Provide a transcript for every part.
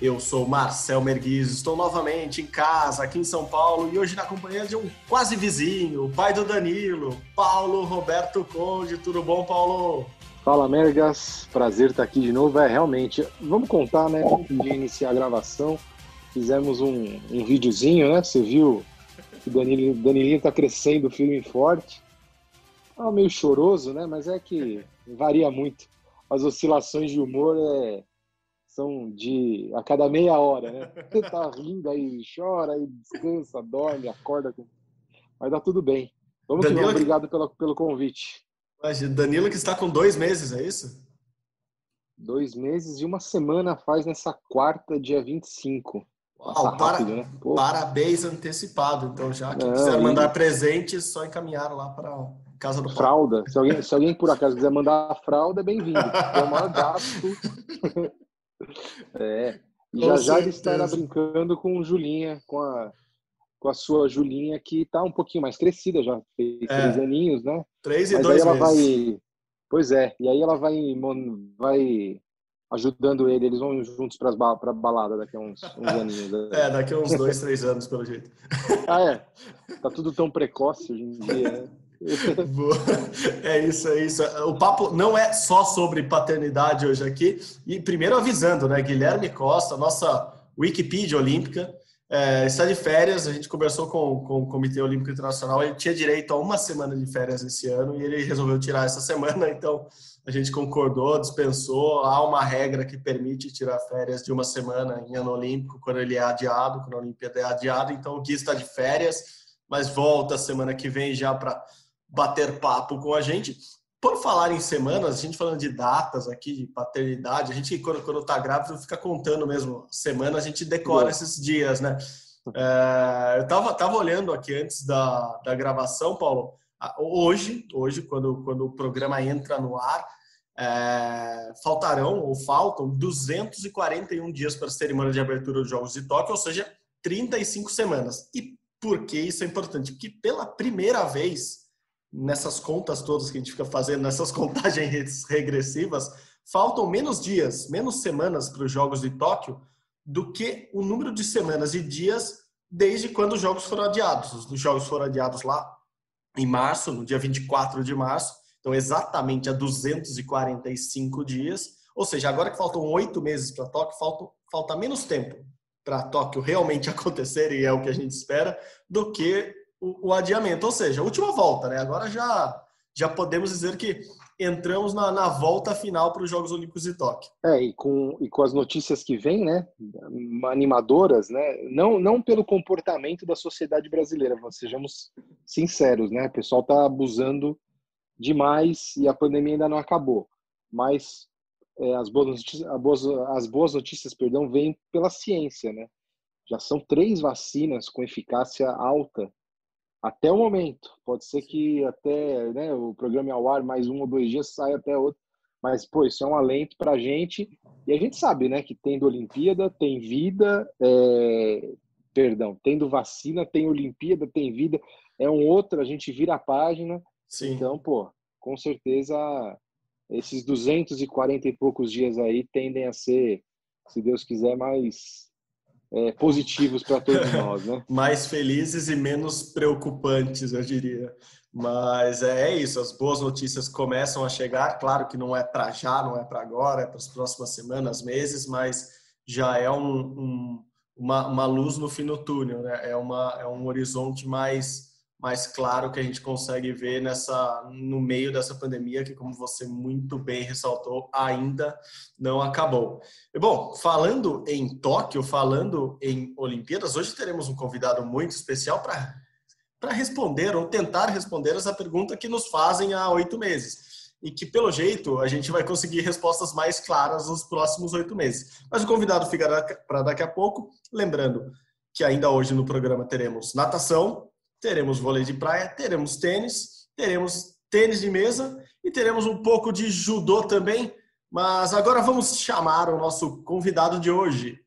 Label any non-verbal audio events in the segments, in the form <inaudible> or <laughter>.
Eu sou Marcel Merguiz, estou novamente em casa, aqui em São Paulo, e hoje na companhia de um quase vizinho, o pai do Danilo, Paulo Roberto Conde. Tudo bom, Paulo? Fala, Mergas. Prazer estar aqui de novo. É, realmente, vamos contar, né? Antes de iniciar a gravação, fizemos um, um videozinho, né? Você viu que o Danilo, Danilinho está crescendo firme e forte. Ah, meio choroso, né? Mas é que varia muito. As oscilações de humor é, são de a cada meia hora, né? <laughs> Você tá rindo aí, chora, aí descansa, dorme, acorda. Mas dá tudo bem. Vamos Danilo, que obrigado pelo, pelo convite. Danilo que está com dois meses, é isso? Dois meses e uma semana faz nessa quarta, dia 25. Uau, para, né? Parabéns antecipado. Então, já que quiser mandar presentes, só encaminhar lá para casa do Fralda. Se alguém, se alguém por acaso quiser mandar a fralda, é bem-vindo. <laughs> É o maior gasto. É. E já já ele estará brincando com Julinha, com a, com a sua Julinha, que está um pouquinho mais crescida, já fez é. três aninhos, né? Três e Mas dois aí ela meses. vai. Pois é, e aí ela vai, vai ajudando ele, eles vão juntos para a balada daqui a uns, uns <laughs> aninhos. Né? É, daqui a uns dois, três anos, pelo jeito. ah, é. Tá tudo tão precoce hoje em dia, né? <laughs> É isso, é isso. O papo não é só sobre paternidade hoje aqui. E primeiro avisando, né? Guilherme Costa, nossa Wikipedia Olímpica, é, está de férias. A gente conversou com, com o Comitê Olímpico Internacional. Ele tinha direito a uma semana de férias esse ano e ele resolveu tirar essa semana. <laughs> Então a gente concordou, dispensou. Há uma regra que permite tirar férias de uma semana em ano olímpico quando ele é adiado, quando a Olimpíada é adiada. Então o Gui está de férias, mas volta semana que vem já para bater papo com a gente. Por falar em semanas, a gente falando de datas aqui, de paternidade, a gente, quando, quando tá grávido, fica contando mesmo semana, a gente decora esses dias, né? É, eu tava, tava olhando aqui antes da, da gravação, Paulo, hoje, hoje quando, quando o programa entra no ar, é, faltarão ou faltam 241 dias para a cerimônia de abertura dos Jogos de Tóquio, ou seja, 35 semanas. E por que isso é importante? Porque pela primeira vez nessas contas todas que a gente fica fazendo, nessas <laughs> contagens regressivas, faltam menos dias, menos semanas para os Jogos de Tóquio do que o número de semanas e dias desde quando os Jogos foram adiados. Os Jogos foram adiados lá em março, no dia 24 de março, então exatamente há 245 dias. Ou seja, agora que faltam oito meses para Tóquio, falta, falta menos tempo para Tóquio realmente <laughs> acontecer, e é o que a gente espera, do que o, o, adiamento. Ou seja, a última volta, né? Agora já, já podemos dizer que entramos na, na volta final para os Jogos Olímpicos de Tóquio. É, e com, e com as notícias que vêm, né? Animadoras, né? Não, não pelo comportamento da sociedade brasileira, sejamos sinceros, né? O pessoal está abusando demais e a pandemia ainda não acabou. Mas é, as, boas notícias, as, boas, as boas notícias, perdão, vêm pela ciência, né? Já são três vacinas com eficácia alta até o momento. Pode ser que até né, o programa ao ar mais um ou dois dias saia até outro. Mas, pô, isso é um alento para a gente. E a gente sabe, né, que tendo Olimpíada, tem vida, é... perdão, tendo vacina, tem Olimpíada, tem vida. É um outro, a gente vira a página. Sim. Então, pô, com certeza esses 240 e poucos dias aí tendem a ser, se Deus quiser, mais é, positivos para todos nós, né? <laughs> Mais felizes e menos preocupantes, eu diria. Mas é, é isso, as boas notícias começam a chegar. Claro que não é para já, não é para agora, é para as próximas semanas, meses, mas já é um, um, uma, uma luz no fim do túnel, né? É, uma, é um horizonte mais mais claro que a gente consegue ver nessa no meio dessa pandemia que como você muito bem ressaltou ainda não acabou. E, bom, falando em Tóquio, falando em Olimpíadas, hoje teremos um convidado muito especial para para responder ou tentar responder essa pergunta que nos fazem há oito meses e que pelo jeito a gente vai conseguir respostas mais claras nos próximos oito meses. Mas o convidado ficará para daqui a pouco, lembrando que ainda hoje no programa teremos natação, teremos vôlei de praia, teremos tênis, teremos tênis de mesa e teremos um pouco de judô também. Mas agora vamos chamar o nosso convidado de hoje.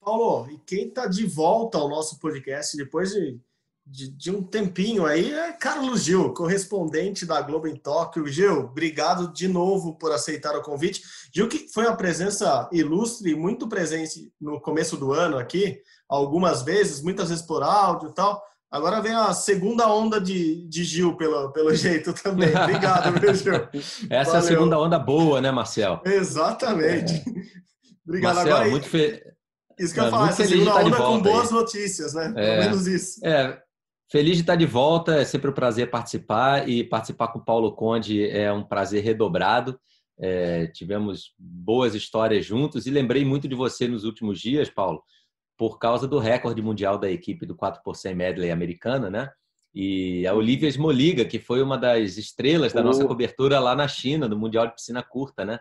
Paulo, e quem está de volta ao nosso podcast depois de, de, de, um tempinho aí é Carlos Gil, correspondente da Globo em Tóquio. Gil, obrigado de novo por aceitar o convite. Gil, que foi uma presença ilustre muito presente no começo do ano aqui, algumas vezes, muitas vezes por áudio e tal. Agora vem a segunda onda de, de Gil, pelo, pelo <laughs> jeito também. Obrigado, meu Gil. Essa Valeu. é a segunda onda boa, né, Marcel? Exatamente. É. Obrigado. Marcel, Agora, muito feliz. Isso que eu ia falar, essa segunda onda com boas aí. notícias, né? É, Pelo menos isso. É, feliz de estar de volta, é sempre um prazer participar e participar com o Paulo Conde é um prazer redobrado. É, tivemos boas histórias juntos e lembrei muito de você nos últimos dias, Paulo, por causa do recorde mundial da equipe do 4 por 100 medley americana, né? E a Olivia Smoliga, que foi uma das estrelas da nossa cobertura lá na China, no Mundial de Piscina Curta, né?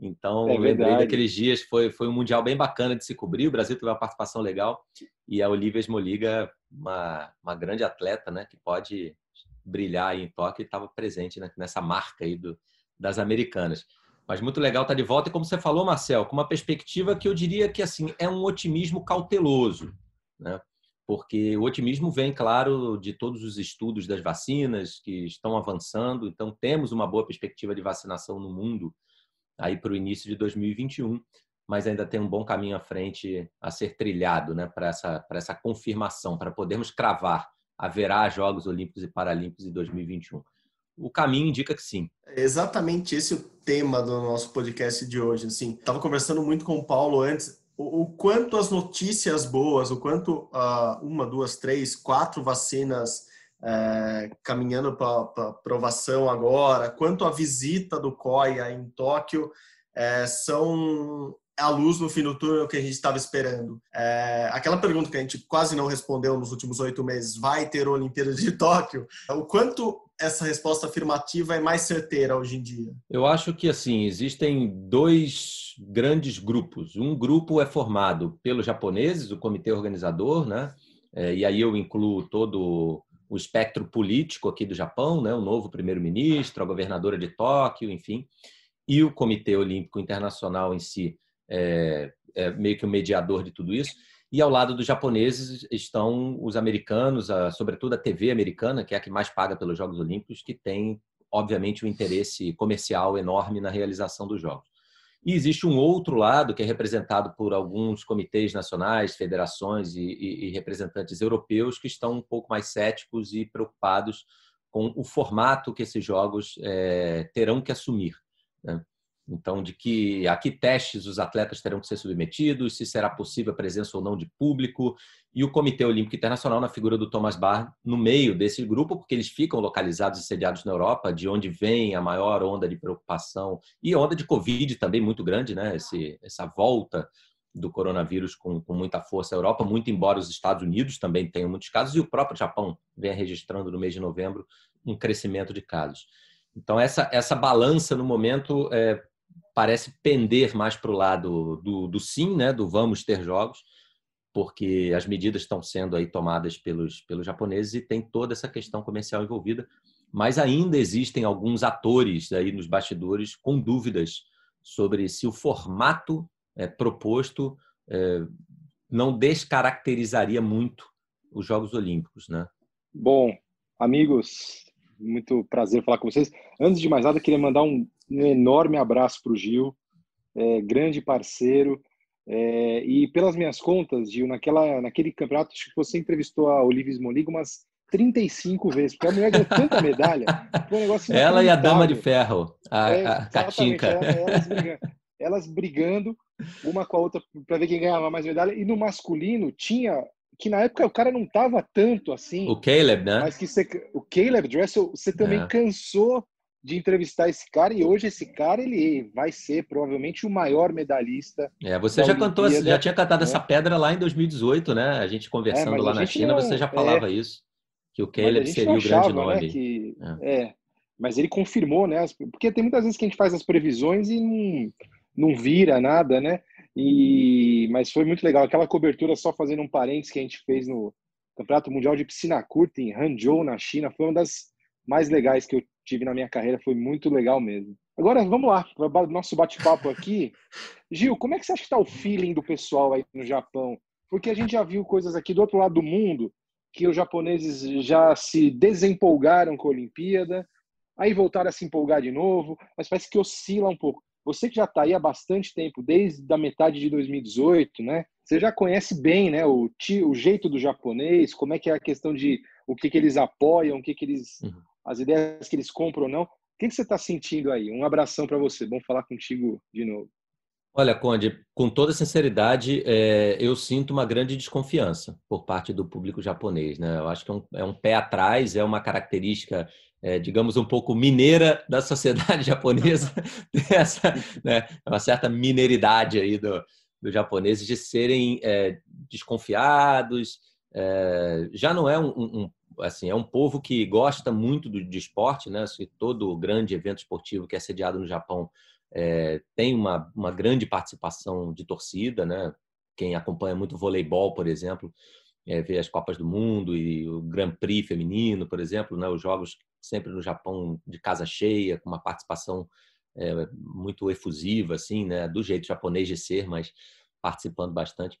Então, é lembrei daqueles dias, foi, foi um mundial bem bacana de se cobrir, o Brasil teve uma participação legal e a Olivia Smoliga, uma, uma grande atleta, né, que pode brilhar em Tóquio, estava presente né, nessa marca aí do, das americanas. Mas muito legal estar tá de volta e como você falou, Marcel, com uma perspectiva que eu diria que assim é um otimismo cauteloso, né? Porque o otimismo vem, claro, de todos os estudos das vacinas que estão avançando, então temos uma boa perspectiva de vacinação no mundo aí para o início de 2021, mas ainda tem um bom caminho à frente a ser trilhado né, para essa, essa confirmação, para podermos cravar haverá Jogos Olímpicos e Paralímpicos em 2021. O caminho indica que sim. É exatamente esse o tema do nosso podcast de hoje. Assim, estava conversando muito com o Paulo antes o, quanto as notícias boas, o quanto uh, uma, duas, três, quatro vacinas é, caminhando para aprovação agora, quanto a visita do COIA em Tóquio é, são a luz no fim do túnel que a gente estava esperando. É, aquela pergunta que a gente quase não respondeu nos últimos oito meses, vai ter Olimpíada de Tóquio? O quanto essa resposta afirmativa é mais certeira hoje em dia? Eu acho que assim existem dois grandes grupos. Um grupo é formado pelos japoneses, o comitê organizador, né? É, e aí eu incluo todo o espectro político aqui do Japão, né, o novo primeiro-ministro, a governadora de Tóquio, enfim, e o Comitê Olímpico Internacional em si, é, é meio que o mediador de tudo isso. E ao lado dos japoneses estão os americanos, a, sobretudo a TV americana, que é a que mais paga pelos Jogos Olímpicos, que tem, obviamente, um interesse comercial enorme na realização dos Jogos. E existe um outro lado que é representado por alguns comitês nacionais, federações e, e, e, representantes europeus que estão um pouco mais céticos e preocupados com o formato que esses jogos é, terão que assumir. Né? Então, de que a que testes os atletas terão que ser submetidos, se será possível a presença ou não de público, e o Comitê Olímpico Internacional, na figura do Thomas Bach, no meio desse grupo, porque eles ficam localizados e sediados na Europa, de onde vem a maior onda de preocupação e onda de Covid também muito grande, né? Esse, essa volta do coronavírus com, com muita força à Europa, muito embora os Estados Unidos também tenham muitos casos, e o próprio Japão vem registrando no mês de novembro um crescimento de casos. Então, essa, essa balança no momento é, parece pender mais para o lado do, do sim, né, do vamos ter jogos, porque as medidas estão sendo aí tomadas pelos, pelos japoneses e tem toda essa questão comercial envolvida, mas ainda existem alguns atores aí nos bastidores com dúvidas sobre se o formato é, proposto é, não descaracterizaria muito os Jogos Olímpicos, né? Bom, amigos, muito prazer falar com vocês. Antes de mais nada, queria mandar um um enorme abraço para o Gil, é, grande parceiro. É, e pelas minhas contas, Gil, naquela, naquele campeonato, acho que você entrevistou a Olivia Smoliga umas 35 vezes, porque a mulher ganhou tanta medalha. Um ela e a Dama de Ferro, a, é, a Katinka. Elas brigando, elas brigando uma com a outra para ver quem ganhava mais medalha. E no masculino tinha que na época o cara não tava tanto assim. O Caleb, né? Mas que você, o Caleb Dressel, você também é. cansou de entrevistar esse cara e hoje esse cara ele vai ser provavelmente o maior medalhista. É, você já cantou, já tinha cantado né? essa pedra lá em 2018, né? A gente conversando é, lá na China, não, você já falava é, isso, que o Caleb seria o grande nome. Né, que, é. é. mas ele confirmou, né? Porque tem muitas vezes que a gente faz as previsões e não, não vira nada, né? E mas foi muito legal aquela cobertura só fazendo um parênteses que a gente fez no Campeonato Mundial de Piscina Curta em Hangzhou, na China, foi uma das mais legais que eu tive na minha carreira, foi muito legal mesmo. Agora vamos lá, nosso bate-papo aqui. <laughs> Gil, como é que você acha que está o feeling do pessoal aí no Japão? Porque a gente já viu coisas aqui do outro lado do mundo que os japoneses já se desempolgaram com a Olimpíada, aí voltaram a se empolgar de novo, mas parece que oscila um pouco. Você que já está aí há bastante tempo, desde a metade de 2018, né? Você já conhece bem, né, o, o jeito do japonês, como é que é a questão de o que, que eles apoiam, o que, que eles, uhum. as ideias que eles compram ou não. O que, que você está sentindo aí? Um abração para você. Bom falar contigo de novo. Olha, Conde, com toda sinceridade, é, eu sinto uma grande desconfiança por parte do público japonês. Né? Eu acho que é um, é um pé atrás, é uma característica, é, digamos, um pouco mineira da sociedade <laughs> japonesa, né, uma certa mineridade aí do, dos japoneses de serem é, desconfiados. É, já não é um, um, assim, é um povo que gosta muito do, de esporte, né? Se todo grande evento esportivo que é sediado no Japão é, tem uma, uma grande participação de torcida, né? Quem acompanha muito voleibol, por exemplo, é, vê as Copas do Mundo e o Grand Prix feminino, por exemplo, né? Os jogos sempre no Japão de casa cheia, com uma participação é, muito efusiva, assim, né? Do jeito japonês de ser, mas participando bastante.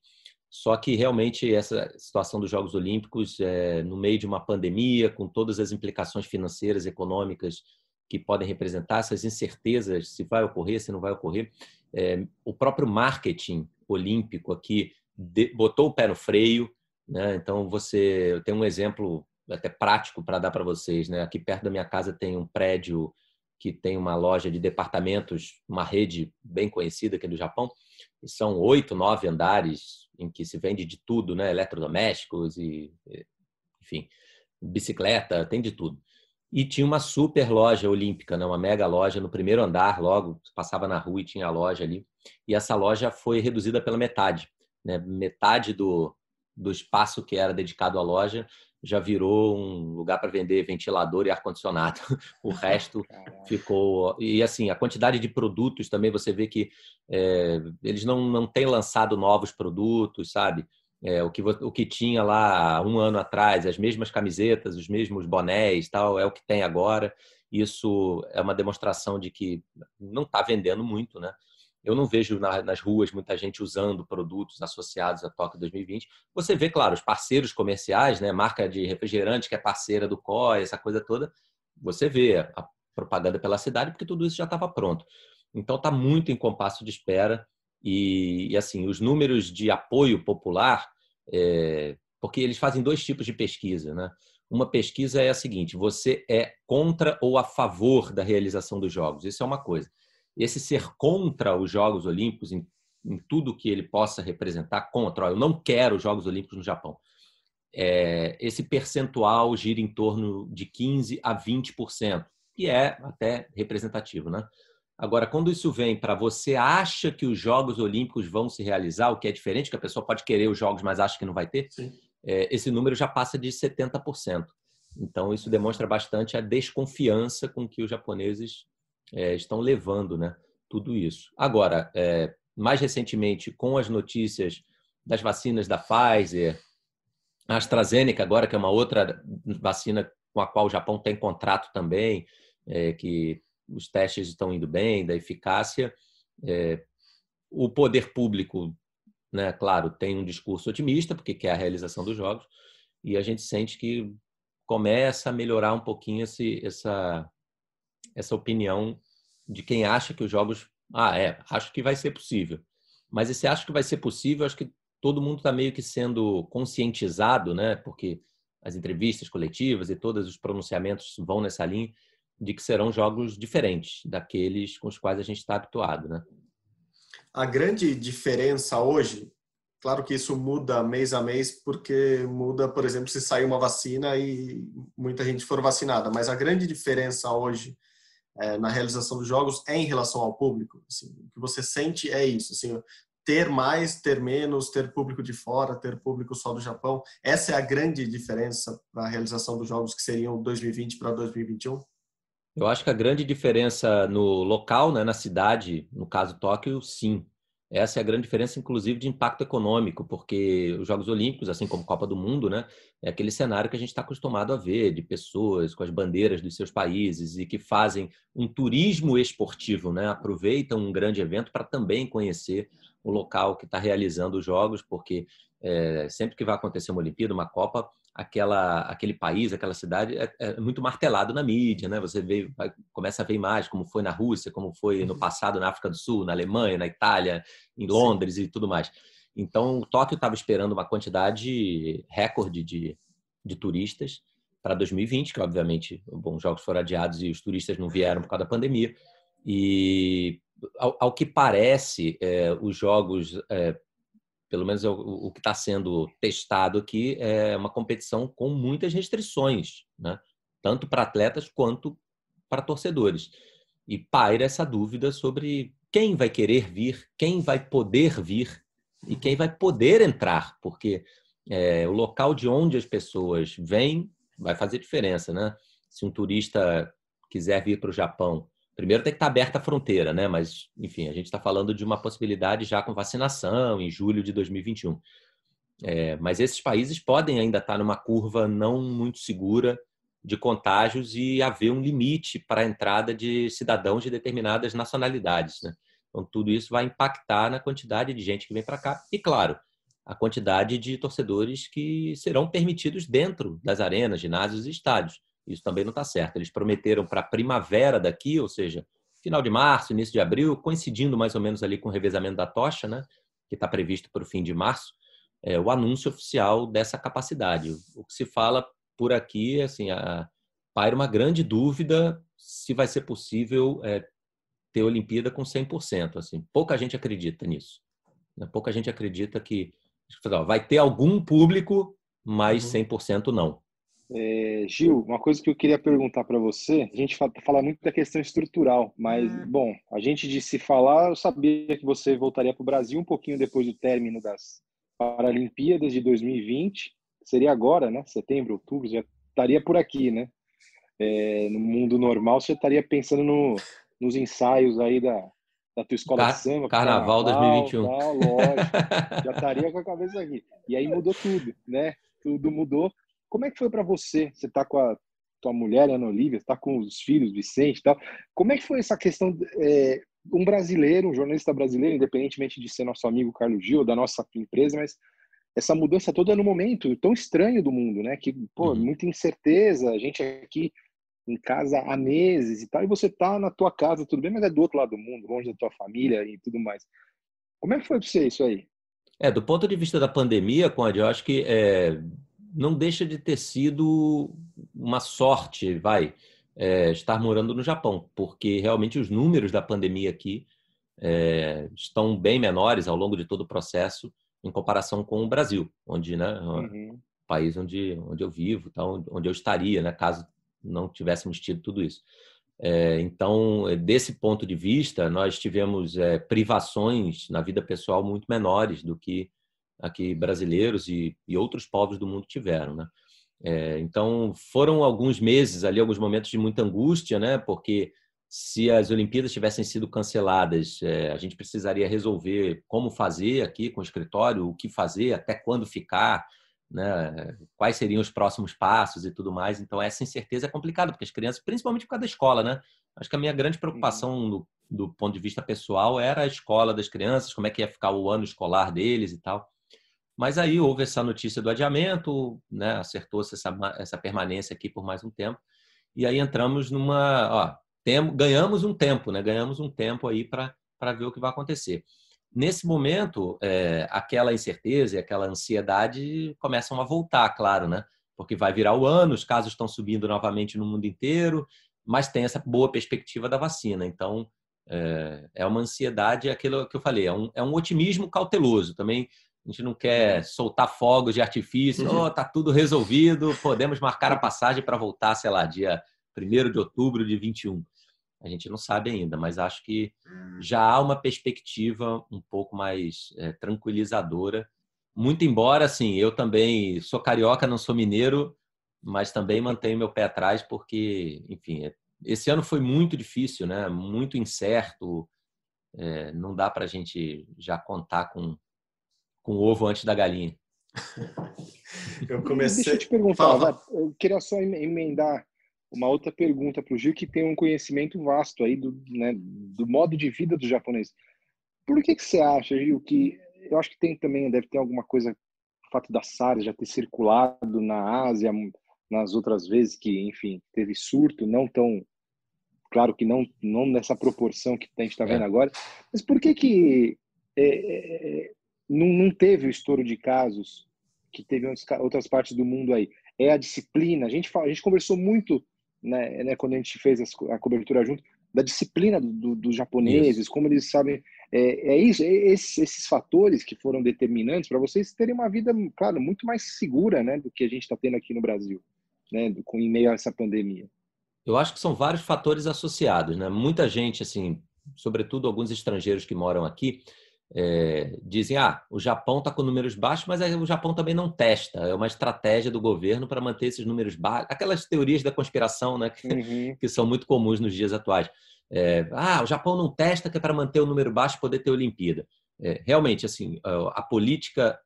Só que realmente essa situação dos Jogos Olímpicos, é, no meio de uma pandemia, com todas as implicações financeiras, econômicas que podem representar essas incertezas se vai ocorrer, se não vai ocorrer. É, o próprio marketing olímpico aqui de, botou o pé no freio, né? Então você, tenho um exemplo até prático para dar para vocês, né? Aqui perto da minha casa tem um prédio que tem uma loja de departamentos, uma rede bem conhecida aqui do Japão, e são oito, nove andares em que se vende de tudo, né? Eletrodomésticos e, enfim, bicicleta, tem de tudo. E tinha uma super loja olímpica, né? uma mega loja no primeiro andar, logo passava na rua e tinha a loja ali. E essa loja foi reduzida pela metade. Né? Metade do, do espaço que era dedicado à loja já virou um lugar para vender ventilador e ar-condicionado. <laughs> O resto ficou. E assim, a quantidade de produtos também você vê que é, eles não, não têm lançado novos produtos, sabe? É, o, que, o que tinha lá um ano atrás, as mesmas camisetas, os mesmos bonés, tal, é o que tem agora. Isso é uma demonstração de que não está vendendo muito, né? Eu não vejo nas ruas muita gente usando produtos associados a Tóquio 2020. Você vê, claro, os parceiros comerciais, né? Marca de refrigerante que é parceira do COI, essa coisa toda. Você vê a propaganda pela cidade porque tudo isso já estava pronto. Então está muito em compasso de espera e, e, assim, os números de apoio popular, é, porque eles fazem dois tipos de pesquisa, né? Uma pesquisa é a seguinte: você é contra ou a favor da realização dos Jogos? Isso é uma coisa. Esse ser contra os Jogos Olímpicos, em, em tudo que ele possa representar, contra, eu não quero os Jogos Olímpicos no Japão. É, esse percentual gira em torno de 15 a 20%, que é até representativo, né? Agora, quando isso vem para você acha que os Jogos Olímpicos vão se realizar, o que é diferente, que a pessoa pode querer os Jogos, mas acha que não vai ter, é, esse número já passa de 70%. Então, isso demonstra bastante a desconfiança com que os japoneses é, estão levando né, tudo isso. Agora, é, mais recentemente, com as notícias das vacinas da Pfizer, a AstraZeneca, agora, que é uma outra vacina com a qual o Japão tem contrato também, é, que os testes estão indo bem, da eficácia. É, o poder público, né, claro, tem um discurso otimista, porque quer a realização dos jogos, e a gente sente que começa a melhorar um pouquinho esse, essa, essa opinião de quem acha que os jogos. Ah, é, acho que vai ser possível. Mas esse acho que vai ser possível, acho que todo mundo está meio que sendo conscientizado, né? Porque as entrevistas coletivas e todos os pronunciamentos vão nessa linha de que serão jogos diferentes daqueles com os quais a gente está habituado, né? A grande diferença hoje, claro que isso muda mês a mês, porque muda, por exemplo, se sair uma vacina e muita gente for vacinada, mas a grande diferença hoje é, na realização dos jogos é em relação ao público. Assim, o que você sente é isso, assim, ter mais, ter menos, ter público de fora, ter público só do Japão. Essa é a grande diferença para a realização dos jogos que seriam 2020 para 2021? Eu acho que a grande diferença no local, né, na cidade, no caso Tóquio, sim. Essa é a grande diferença, inclusive, de impacto econômico, porque os Jogos Olímpicos, assim como Copa do Mundo, né, é aquele cenário que a gente está acostumado a ver, de pessoas com as bandeiras dos seus países e que fazem um turismo esportivo, né, aproveitam um grande evento para também conhecer o local que está realizando os Jogos, porque é, sempre que vai acontecer uma Olimpíada, uma Copa, aquela, aquele país, aquela cidade é, é, muito martelado na mídia, né? Você vê, começa a ver imagens como foi na Rússia, como foi no uhum. passado na África do Sul, na Alemanha, na Itália, em Londres Sim. e tudo mais. Então, o Tóquio estava esperando uma quantidade recorde de, de turistas para 2020, que obviamente, bom, os jogos foram adiados e os turistas não vieram por causa da pandemia. E ao, ao que parece, é, os jogos é, pelo menos o, o que está sendo testado aqui, é uma competição com muitas restrições, né? tanto para atletas quanto para torcedores. E paira essa dúvida sobre quem vai querer vir, quem vai poder vir e quem vai poder entrar, porque é, o local de onde as pessoas vêm vai fazer diferença, né? Se um turista quiser vir para o Japão Primeiro tem que estar aberta a fronteira, né? Mas, enfim, a gente está falando de uma possibilidade já com vacinação em julho de 2021. É, mas esses países podem ainda estar numa curva não muito segura de contágios e haver um limite para a entrada de cidadãos de determinadas nacionalidades. Né? Então, tudo isso vai impactar na quantidade de gente que vem para cá e, claro, a quantidade de torcedores que serão permitidos dentro das arenas, ginásios e estádios. Isso também não está certo. Eles prometeram para a primavera daqui, ou seja, final de março, início de abril, coincidindo mais ou menos ali com o revezamento da tocha, né, que está previsto para o fim de março, é, o anúncio oficial dessa capacidade. O que se fala por aqui, assim, a, paira uma grande dúvida se vai ser possível é, ter Olimpíada com 100%. Assim, pouca gente acredita nisso. Né? Pouca gente acredita que vai ter algum público, mas 100% uhum. não. É, Gil, uma coisa que eu queria perguntar para você, a gente fala, fala, muito da questão estrutural, mas, hum. bom, a gente de se falar, eu sabia que você voltaria para o Brasil um pouquinho depois do término das Paralimpíadas de 2020, seria agora, né? Setembro, outubro, já estaria por aqui, né? É, no mundo normal, você estaria pensando no, nos ensaios aí da, da tua escola Car de samba. Carnaval, carnaval 2021. Tal, lógico, já estaria com a cabeça aqui. E aí mudou tudo, né? Tudo mudou. Como é que foi para você? Você está com a tua mulher, Ana Olivia, está com os filhos, Vicente e tal. Como é que foi essa questão? É, um brasileiro, um jornalista brasileiro, independentemente de ser nosso amigo Carlos Gil, da nossa empresa, mas essa mudança toda no momento tão estranho do mundo, né? Que, pô, uhum. muita incerteza, a gente aqui em casa há meses e tal, e você tá na tua casa, tudo bem, mas é do outro lado do mundo, longe da tua família e tudo mais. Como é que foi para você isso aí? É, do ponto de vista da pandemia, Conde, eu acho que é, não deixa de ter sido uma sorte, vai, é, estar morando no Japão, porque realmente os números da pandemia aqui é, estão bem menores ao longo de todo o processo em comparação com o Brasil, onde, né, uhum. país onde, onde eu vivo, então, onde eu estaria, né, caso não tivéssemos tido tudo isso. É, então, desse ponto de vista, nós tivemos é, privações na vida pessoal muito menores do que aqui brasileiros e, e outros povos do mundo tiveram, né? É, então foram alguns meses ali, alguns momentos de muita angústia, né? Porque se as Olimpíadas tivessem sido canceladas, é, a gente precisaria resolver como fazer aqui com o escritório, o que fazer, até quando ficar, né? Quais seriam os próximos passos e tudo mais. Então essa incerteza é complicada porque as crianças, principalmente por causa da escola, né? Acho que a minha grande preocupação uhum. do, do ponto de vista pessoal era a escola das crianças, como é que ia ficar o ano escolar deles e tal. Mas aí houve essa notícia do adiamento, né? acertou-se essa, essa permanência aqui por mais um tempo. E aí entramos numa. Ó, tem, ganhamos um tempo, né? ganhamos um tempo aí para ver o que vai acontecer. Nesse momento, é, aquela incerteza e aquela ansiedade começam a voltar, claro, né? porque vai virar o ano, os casos estão subindo novamente no mundo inteiro, mas tem essa boa perspectiva da vacina. Então, é, é uma ansiedade, é aquilo que eu falei, é um, é um otimismo cauteloso. Também a gente não quer soltar fogos de artifício, oh, tá tudo resolvido, podemos marcar a passagem para voltar, sei lá, dia 1 de outubro de 21. A gente não sabe ainda, mas acho que já há uma perspectiva um pouco mais é, tranquilizadora. Muito embora, assim, eu também sou carioca, não sou mineiro, mas também mantenho meu pé atrás porque, enfim, esse ano foi muito difícil, né? Muito incerto, É, não dá para a gente já contar com, com o ovo antes da galinha. <laughs> eu comecei. Deixa eu te perguntar, Fala. eu queria só emendar uma outra pergunta para o Gil, que tem um conhecimento vasto aí do, né, do modo de vida do japonês. Por que, que você acha, Gil, que eu acho que tem também, deve ter alguma coisa, o fato da SARS já ter circulado na Ásia nas outras vezes que, enfim, teve surto, não tão, claro que não, não nessa proporção que a gente está vendo é. agora, mas por que que é, é, é, não, não teve o estouro de casos que teve em outras partes do mundo aí? É a disciplina, a gente, fala, a gente conversou muito né, né, quando a gente fez a cobertura junto, da disciplina dos do, do japoneses, isso. como eles sabem. É, é isso, é esses, esses, fatores que foram determinantes para vocês terem uma vida, claro, muito mais segura né, do que a gente está tendo aqui no Brasil, né, com, em meio a essa pandemia. Eu acho que são vários fatores associados. Né? Muita gente, assim, sobretudo alguns estrangeiros que moram aqui, é, dizem: ah, o Japão está com números baixos, mas o Japão também não testa. É uma estratégia do governo para manter esses números baixos. Aquelas teorias da conspiração né, que, uhum. que são muito comuns nos dias atuais. É, ah, o Japão não testa que é para manter o número baixo e poder ter Olimpíada. É, realmente, assim, a, política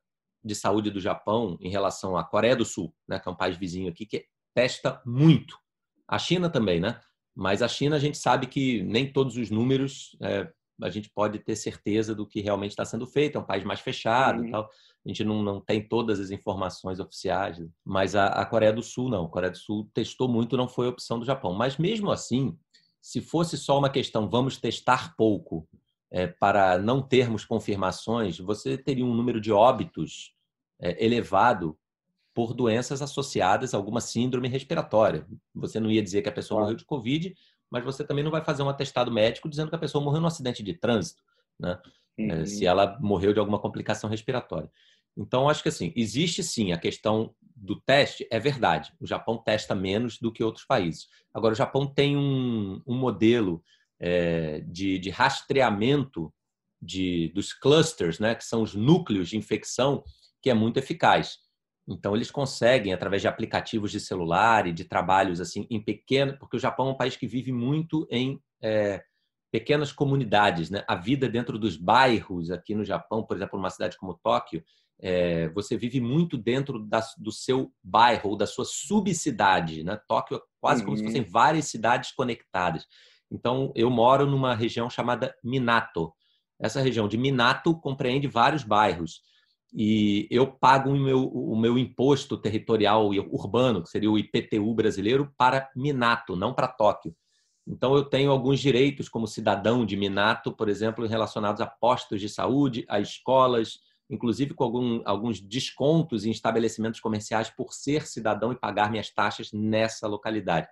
de saúde do Japão em relação à Coreia do Sul, né, que é um país vizinho aqui, que testa muito. A China também, né? Mas a China a gente sabe que nem todos os números é, a gente pode ter certeza do que realmente está sendo feito. É um país mais fechado, uhum. tal. A gente não, não tem todas as informações oficiais, mas a, a, Coreia do Sul não. A Coreia do Sul testou muito, não foi opção do Japão. Mas mesmo assim, se fosse só uma questão, vamos testar pouco é, para não termos confirmações, você teria um número de óbitos é, elevado por doenças associadas a alguma síndrome respiratória. Você não ia dizer que a pessoa morreu de Covid, mas você também não vai fazer um atestado médico dizendo que a pessoa morreu num acidente de trânsito, né? É, uhum. Se ela morreu de alguma complicação respiratória. Então, acho que assim, existe sim a questão do teste, é verdade. O Japão testa menos do que outros países. Agora, o Japão tem um, um modelo é, de, de, rastreamento de, dos clusters, né, que são os núcleos de infecção, que é muito eficaz. Então, eles conseguem, através de aplicativos de celular e de trabalhos assim em pequeno, porque o Japão é um país que vive muito em é, pequenas comunidades. Né? A vida dentro dos bairros aqui no Japão, por exemplo, numa cidade como Tóquio, é, você vive muito dentro da, do seu bairro ou da sua subcidade. Né? Tóquio é quase uhum. como se fossem uhum. várias cidades conectadas. Então, eu moro numa região chamada Minato. Essa região de Minato compreende vários bairros e eu pago o meu, o meu imposto territorial urbano, que seria o IPTU brasileiro, para Minato, não para Tóquio. Então, eu tenho alguns direitos como cidadão de Minato, por exemplo, relacionados a postos de saúde, a escolas, inclusive com algum, alguns descontos em estabelecimentos comerciais por ser cidadão e pagar minhas taxas nessa localidade.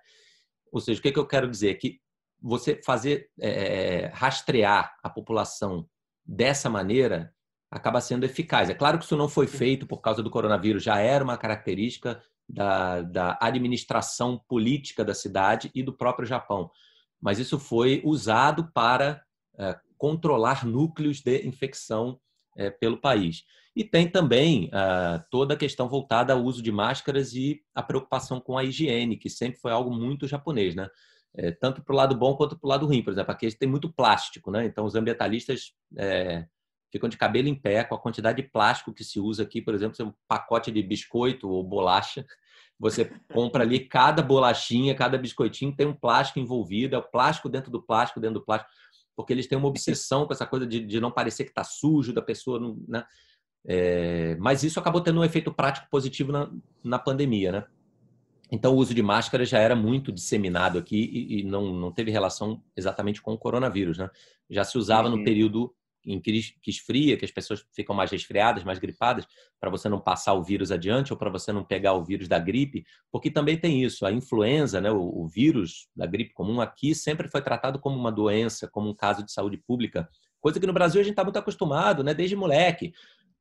Ou seja, o que, que eu quero dizer? Que você fazer é, rastrear a população dessa maneira acaba sendo eficaz. É claro que isso não foi feito por causa do coronavírus, já era uma característica da, da administração política da cidade e do próprio Japão. Mas isso foi usado para é, controlar núcleos de infecção é, pelo país. E tem também uh, toda a questão voltada ao uso de máscaras e a preocupação com a higiene, que sempre foi algo muito japonês, né? É, tanto para o lado bom quanto para o lado ruim. Por exemplo, aqui tem muito plástico, né? Então, os ambientalistas é, ficam de cabelo em pé com a quantidade de plástico que se usa aqui, por exemplo, um pacote de biscoito ou bolacha, você compra ali cada bolachinha, cada biscoitinho tem um plástico envolvido, é o plástico dentro do plástico, dentro do plástico, porque eles têm uma obsessão com essa coisa de, de não parecer que está sujo, da pessoa não, né? É, mas isso acabou tendo um efeito prático positivo na, na pandemia, né? Então, o uso de máscara já era muito disseminado aqui e, e não, não teve relação exatamente com o coronavírus, né? Já se usava uhum. no período em que esfria, que as pessoas ficam mais resfriadas, mais gripadas, para você não passar o vírus adiante ou para você não pegar o vírus da gripe, porque também tem isso, a influenza, né, o, o, vírus da gripe comum aqui sempre foi tratado como uma doença, como um caso de saúde pública, coisa que no Brasil a gente está muito acostumado, né, desde moleque.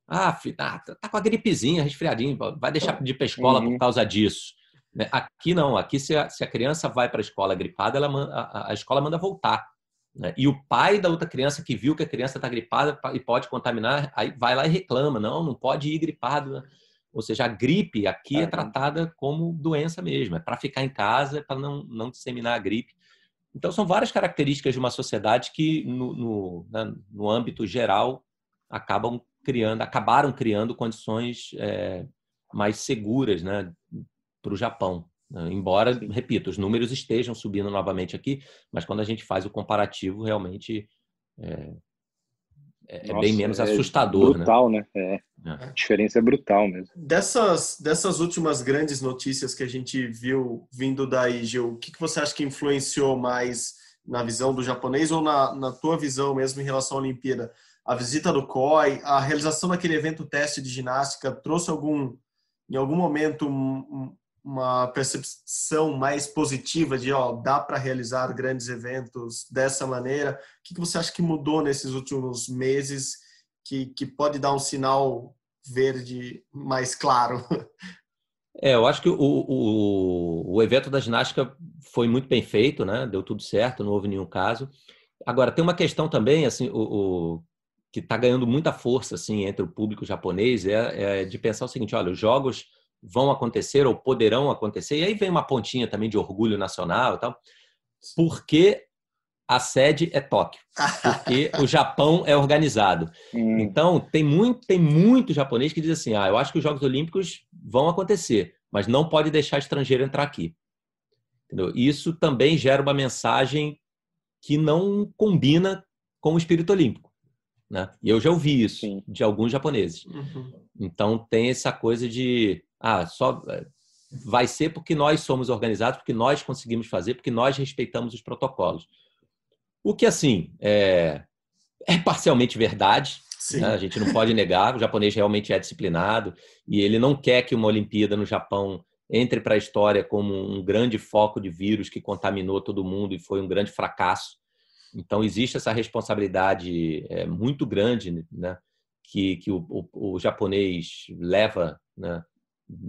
Ah, tá, tá com a gripezinha, resfriadinho, vai deixar de ir para a escola uhum. por causa disso. Né? Aqui não, aqui se a, se a criança vai para a escola gripada, ela, a, a escola manda voltar. Né? E o pai da outra criança que viu que a criança está gripada e pode contaminar, aí vai lá e reclama: não, não pode ir gripado. Né? Ou seja, a gripe aqui é tratada como doença mesmo, é para ficar em casa, é para não, não disseminar a gripe. Então, são várias características de uma sociedade que, no, no, né, no âmbito geral, acabam criando, acabaram criando condições é, mais seguras né, para o Japão. Né? Embora, Sim. repito, os números estejam subindo novamente aqui, mas quando a gente faz o comparativo, realmente é, é, Nossa, bem menos assustador. Né? Brutal, né? né? É. A diferença é brutal mesmo. Dessas, dessas últimas grandes notícias que a gente viu vindo daí, Gil, o que, que você acha que influenciou mais na visão do japonês ou na, na tua visão mesmo em relação à Olimpíada? A visita do COI, a realização daquele evento teste de ginástica trouxe algum, em algum momento, um, uma percepção mais positiva de, ó, dá para realizar grandes eventos dessa maneira? O que, que você acha que mudou nesses últimos meses que, que pode dar um sinal verde mais claro? <laughs> É, eu acho que o, o, o evento da ginástica foi muito bem feito, né? Deu tudo certo, não houve nenhum caso. Agora, tem uma questão também, assim, o, o que está ganhando muita força, assim, entre o público japonês, é, é de pensar o seguinte, olha, os jogos vão acontecer ou poderão acontecer, e aí vem uma pontinha também de orgulho nacional e tal, porque a sede é Tóquio, porque o Japão é organizado. <laughs> Hum. Então, tem muito, tem muito japonês que diz assim: ah, eu acho que os Jogos Olímpicos vão acontecer, mas não pode deixar estrangeiro entrar aqui. Entendeu? Isso também gera uma mensagem que não combina com o espírito olímpico. Né? E eu já ouvi isso Sim. de alguns japoneses. Uhum. Então, tem essa coisa de ah, só é, vai ser porque nós somos organizados, porque nós conseguimos fazer, porque nós respeitamos os protocolos. O que, assim, é, é parcialmente verdade, né? a gente não pode negar, o japonês realmente é disciplinado e ele não quer que uma Olimpíada no Japão entre para a história como um grande foco de vírus que contaminou todo mundo e foi um grande fracasso. Então, existe essa responsabilidade é, muito grande né, que, que o, o, o japonês leva né,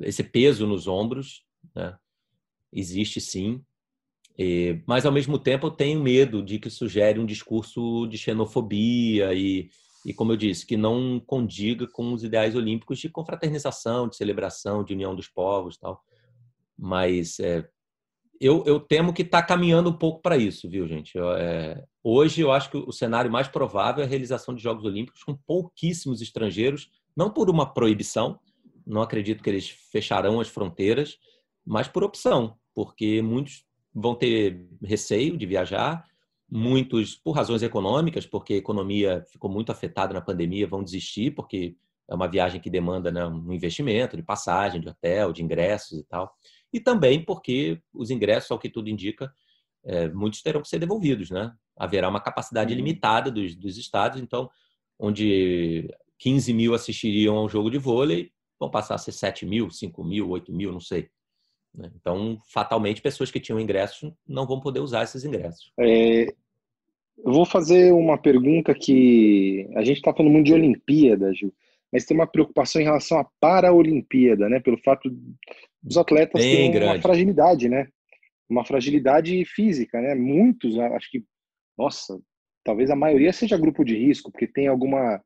esse peso nos ombros, né? existe sim, e, mas ao mesmo tempo eu tenho medo de que sugere um discurso de xenofobia e, e, como eu disse, que não condiga com os ideais olímpicos de confraternização, de celebração, de união dos povos, tal. Mas é, eu, eu, temo que está caminhando um pouco para isso, viu, gente? Eu, é, hoje eu acho que o cenário mais provável é a realização de Jogos Olímpicos com pouquíssimos estrangeiros, não por uma proibição, não acredito que eles fecharão as fronteiras, mas por opção, porque muitos vão ter receio de viajar, muitos por razões econômicas, porque a economia ficou muito afetada na pandemia, vão desistir, porque é uma viagem que demanda né, um investimento de passagem, de hotel, de ingressos e tal. E também porque os ingressos, ao que tudo indica, é, muitos terão que ser devolvidos, né? Haverá uma capacidade uhum. limitada dos, dos estados, então, onde 15 mil assistiriam ao jogo de vôlei, vão passar a ser 7 mil, 5 mil, 8 mil, não sei. Né? Então, fatalmente, pessoas que tinham ingressos não vão poder usar esses ingressos. É, eu vou fazer uma pergunta que a gente está falando muito de Olimpíada, Gil, mas tem uma preocupação em relação à Paralimpíada, né? Pelo fato dos atletas Bem terem grande. uma fragilidade, né? Uma fragilidade física, né? Muitos, acho que, nossa, talvez a maioria seja grupo de risco, porque tem alguma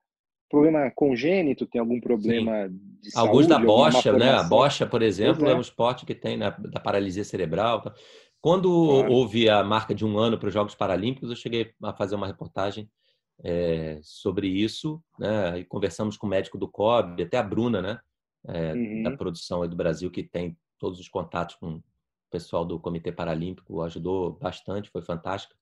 problema congênito, tem algum problema Sim. de saúde? Alguns da bocha, né? A bocha, por exemplo, é. é. um esporte que tem né, da paralisia cerebral. Tá? Quando claro. houve a marca de um ano para os Jogos Paralímpicos, eu cheguei a fazer uma reportagem é, sobre isso, né? E conversamos com o médico do COB, até a Bruna, né? É, uhum. Da produção do Brasil, que tem todos os contatos com o pessoal do Comitê Paralímpico, ajudou bastante, foi fantástico.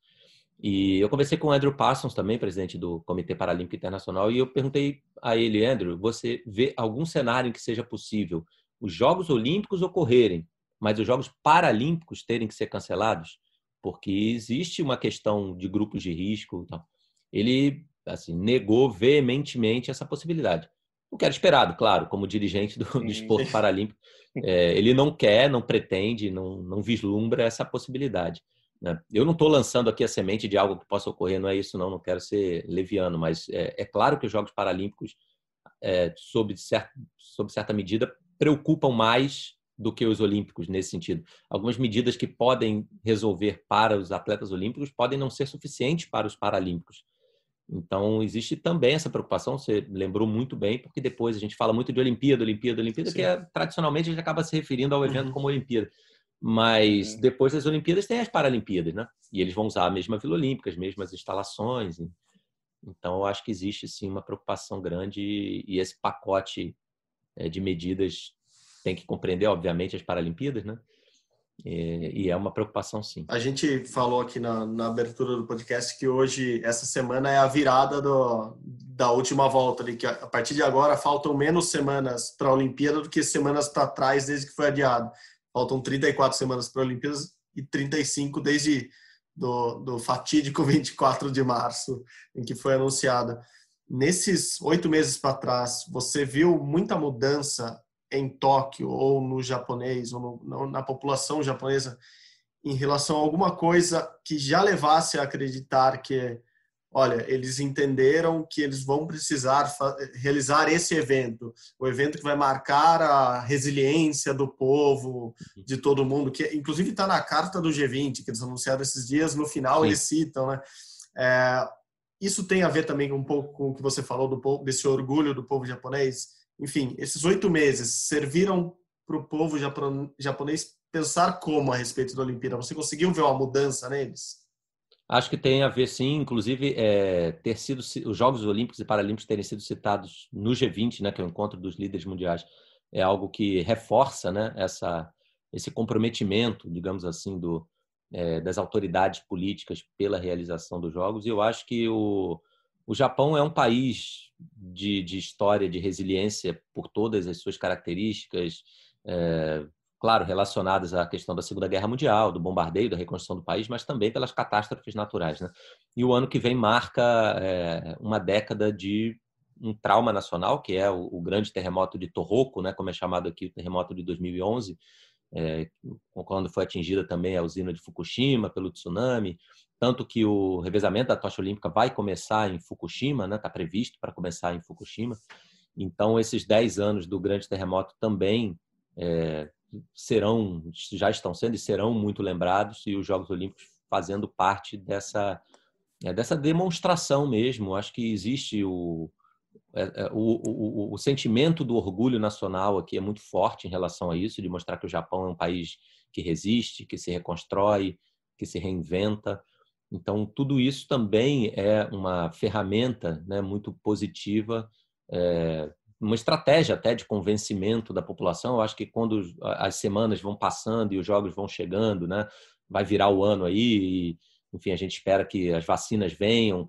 E eu conversei com o Andrew Parsons também, presidente do Comitê Paralímpico Internacional, e eu perguntei a ele, Andrew, você vê algum cenário em que seja possível os Jogos Olímpicos ocorrerem, mas os Jogos Paralímpicos terem que ser cancelados? Porque existe uma questão de grupos de risco. Então. Ele assim, negou veementemente essa possibilidade. O que era esperado, claro, como dirigente do, do esporte <laughs> paralímpico. É, ele não quer, não pretende, não, não vislumbra essa possibilidade. Né? Eu não estou lançando aqui a semente de algo que possa ocorrer, não é isso, não, não quero ser leviano, mas é, é claro que os Jogos Paralímpicos, é, sob, certo, sob certa medida, preocupam mais do que os Olímpicos nesse sentido. Algumas medidas que podem resolver para os atletas olímpicos podem não ser suficientes para os Paralímpicos. Então, existe também essa preocupação, você lembrou muito bem, porque depois a gente fala muito de Olimpíada, Olimpíada, Olimpíada, Sim. que é, tradicionalmente a gente acaba se referindo ao evento uhum. como Olimpíada Mas depois das Olimpíadas tem as Paralimpíadas, né? E eles vão usar a mesma Vila Olímpica, as mesmas instalações. Então, eu acho que existe sim uma preocupação grande e esse pacote eh, de medidas tem que compreender, obviamente, as Paralimpíadas, né? E é uma preocupação, sim. A gente falou aqui na, na, abertura do podcast que hoje, essa semana, é a virada do, da última volta, ali, que a partir de agora faltam menos semanas para a Olimpíada do que semanas para trás desde que foi adiado. Faltam 34 semanas para a Olimpíada e 35 desde do, do fatídico <laughs> 24 de março, em que foi anunciada. Nesses oito meses para trás, você viu muita mudança em Tóquio ou no japonês ou no, na população japonesa em relação a alguma coisa que já levasse a acreditar que, olha, eles entenderam que eles vão precisar realizar esse evento, o evento que vai marcar a resiliência do povo, de todo mundo, que inclusive está na carta do G20 que eles anunciaram esses dias. No final Sim. eles citam, né? É, isso tem a ver também um pouco com o que você falou do desse orgulho do povo japonês enfim, esses oito meses serviram para o povo japonês pensar como a respeito da Olimpíada? Você conseguiu ver uma mudança neles? Acho que tem a ver, sim. Inclusive, é, ter sido os Jogos Olímpicos e Paralímpicos terem sido citados no G20, né, que é o encontro dos líderes mundiais, é algo que reforça, né, essa esse comprometimento, digamos assim, do, é, das autoridades políticas pela realização dos Jogos. E eu acho que o, o Japão é um país de, de história de resiliência por todas as suas características, é, claro, relacionadas à questão da Segunda Guerra Mundial, do bombardeio, da reconstrução do país, mas também pelas catástrofes naturais. Né? E o ano que vem marca é, uma década de um trauma nacional, que é o, o, grande terremoto de Tohoku, né, como é chamado aqui, o terremoto de 2011, é, quando foi atingida também a usina de Fukushima pelo tsunami, tanto que o revezamento da tocha olímpica vai começar em Fukushima, está né? Tá previsto para começar em Fukushima. Então, esses 10 anos do grande terremoto também é, serão, já estão sendo e serão muito lembrados, e os Jogos Olímpicos fazendo parte dessa, é, dessa demonstração mesmo. Acho que existe o, é, é o, o, o, sentimento do orgulho nacional aqui é muito forte em relação a isso, de mostrar que o Japão é um país que resiste, que se reconstrói, que se reinventa. Então, tudo isso também é uma ferramenta né, muito positiva, é, uma estratégia até de convencimento da população. Eu acho que quando as semanas vão passando e os jogos vão chegando, né, vai virar o ano aí, e, enfim, a gente espera que as vacinas venham.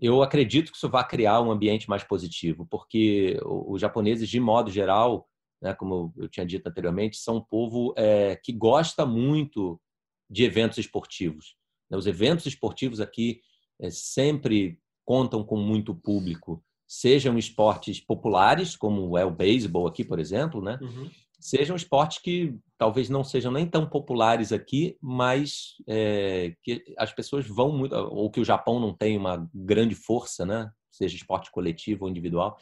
Eu acredito que isso vai criar um ambiente mais positivo, porque os japoneses, de modo geral, né, como eu tinha dito anteriormente, são um povo é, que gosta muito de eventos esportivos. Os eventos esportivos aqui é, sempre contam com muito público, sejam esportes populares, como é o beisebol aqui, por exemplo, né? Uhum. Sejam esportes que talvez não sejam nem tão populares aqui, mas é, que as pessoas vão muito, ou que o Japão não tem uma grande força, né? Seja esporte coletivo ou individual,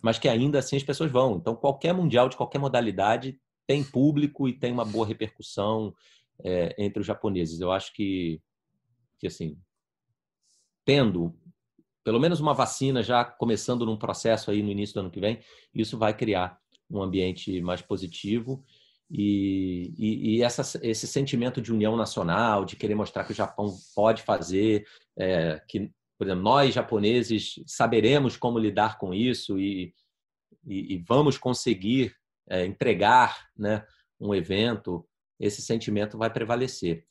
mas que ainda assim as pessoas vão. Então, qualquer mundial de qualquer modalidade tem público e tem uma boa repercussão é, entre os japoneses. Eu acho que que assim, tendo pelo menos uma vacina já começando num processo aí no início do ano que vem, isso vai criar um ambiente mais positivo e, e, e essa, esse sentimento de união nacional, de querer mostrar que o Japão pode fazer, é, que, por exemplo, nós japoneses saberemos como lidar com isso e, e vamos conseguir é, entregar né, um evento, esse sentimento vai prevalecer.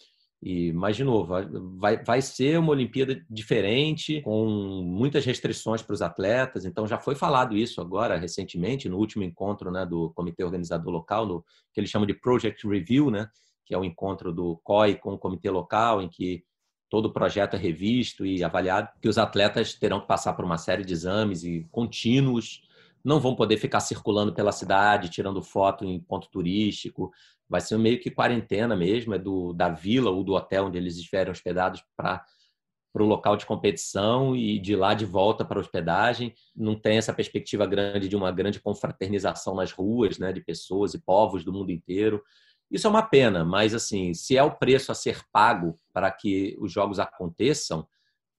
E, mas, de novo, vai, vai ser uma Olimpíada diferente, com muitas restrições para os atletas. Então, já foi falado isso agora, recentemente, no último encontro né, do comitê organizador local, no, que eles chamam de Project Review, né, que é o encontro do COI com o comitê local, em que todo o projeto é revisto e avaliado, que os atletas terão que passar por uma série de exames e contínuos não vão poder ficar circulando pela cidade, tirando foto em ponto turístico. Vai ser meio que quarentena mesmo, é do, da vila ou do hotel onde eles estiverem hospedados para para o local de competição e de lá de volta para a hospedagem. Não tem essa perspectiva grande de uma grande confraternização nas ruas, né, de pessoas e povos do mundo inteiro. Isso é uma pena, mas assim, se é o preço a ser pago para que os jogos aconteçam,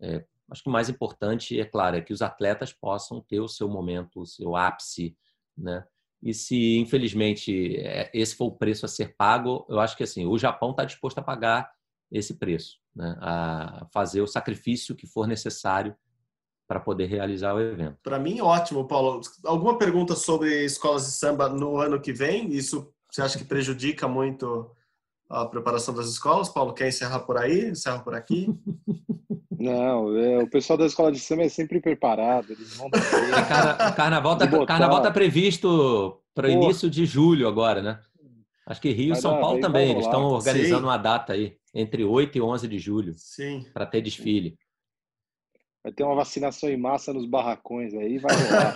é, Acho que o mais importante, é claro, é que os atletas possam ter o seu momento, o seu ápice, né? E se, infelizmente, é, esse for o preço a ser pago, eu acho que assim, o Japão está disposto a pagar esse preço, né? a fazer o sacrifício que for necessário para poder realizar o evento. Para mim, ótimo, Paulo. Alguma pergunta sobre escolas de samba no ano que vem? Isso você acha que prejudica muito a preparação das escolas? Paulo, quer encerrar por aí? Encerra por aqui? <laughs> Não, é, o pessoal da escola de samba é sempre preparado. Eles vão <laughs> Carna, carnaval está carnaval tá previsto para o início de julho agora, né? Acho que Rio e São Paulo também. Eles estão organizando Sim. uma data aí, entre 8 e 11 de julho, para ter desfile. Vai ter uma vacinação em massa nos barracões aí, vai rolar.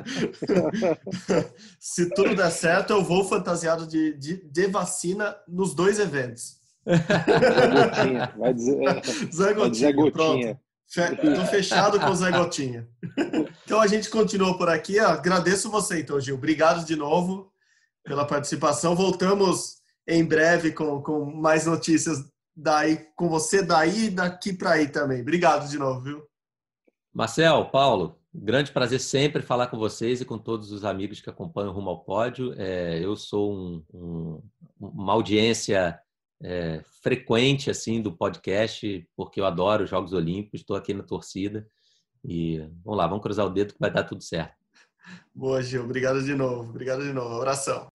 <laughs> Se tudo der certo, eu vou fantasiado de, de, de vacina nos dois eventos. Zé Gotinha. Vai dizer, é, Zé Gotinha. Zé Gotinha. Estou fechado com o Zé Gotinha. Então a gente continua por aqui. Agradeço você, então, Gil. Obrigado de novo pela participação. Voltamos em breve com, com mais notícias daí com você daí e daqui para aí também. Obrigado de novo, viu? Marcel, Paulo, grande prazer sempre falar com vocês e com todos os amigos que acompanham Rumo ao Pódio. É, eu sou um, um, uma audiência é, frequente assim do podcast, porque eu adoro os Jogos Olímpicos, estou aqui na torcida. E vamos lá, vamos cruzar o dedo que vai dar tudo certo. Boa, Gil. Obrigado de novo. Obrigado de novo. Abração.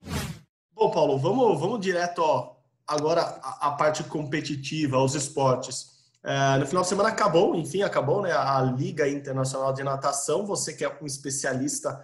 Bom, Paulo, vamos, vamos direto ó, agora a, a parte competitiva, aos esportes. É, no final de semana acabou, enfim, acabou né, a Liga Internacional de Natação. Você que é um especialista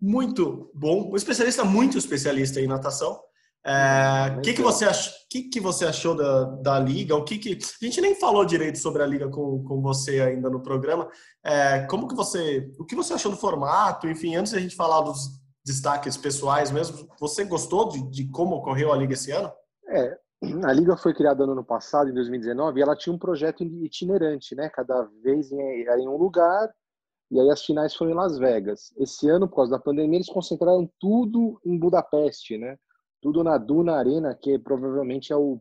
muito bom, um especialista muito especialista em natação. É, o que, que, você ach, que, que você achou da, da liga? O que, que a gente nem falou direito sobre a liga com, com você ainda no programa. É, como que você, o que você achou do formato? Enfim, antes da gente falar dos destaques pessoais mesmo, você gostou de, de como ocorreu a liga esse ano? É, a liga foi criada no ano passado, em 2019, e ela tinha um projeto itinerante, né? Cada vez era em um lugar e aí as finais foram em Las Vegas. Esse ano, por causa da pandemia, eles concentraram tudo em Budapeste, né? tudo na Duna Arena, que provavelmente é o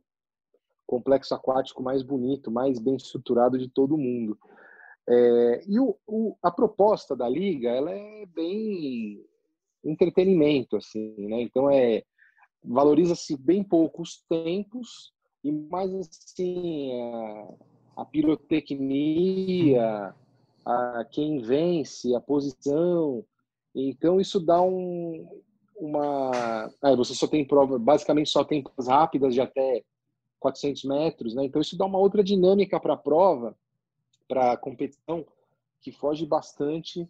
complexo aquático mais bonito, mais bem estruturado de todo mundo. É, e o, o, a proposta da liga, ela é bem entretenimento, assim, né? Então é valoriza-se bem pouco os tempos e mais assim a, a pirotecnia, a quem vence, a posição. Então isso dá um uma. Você só tem prova, basicamente só tem provas rápidas de até 400 metros, né? Então isso dá uma outra dinâmica para a prova, para a competição, que foge bastante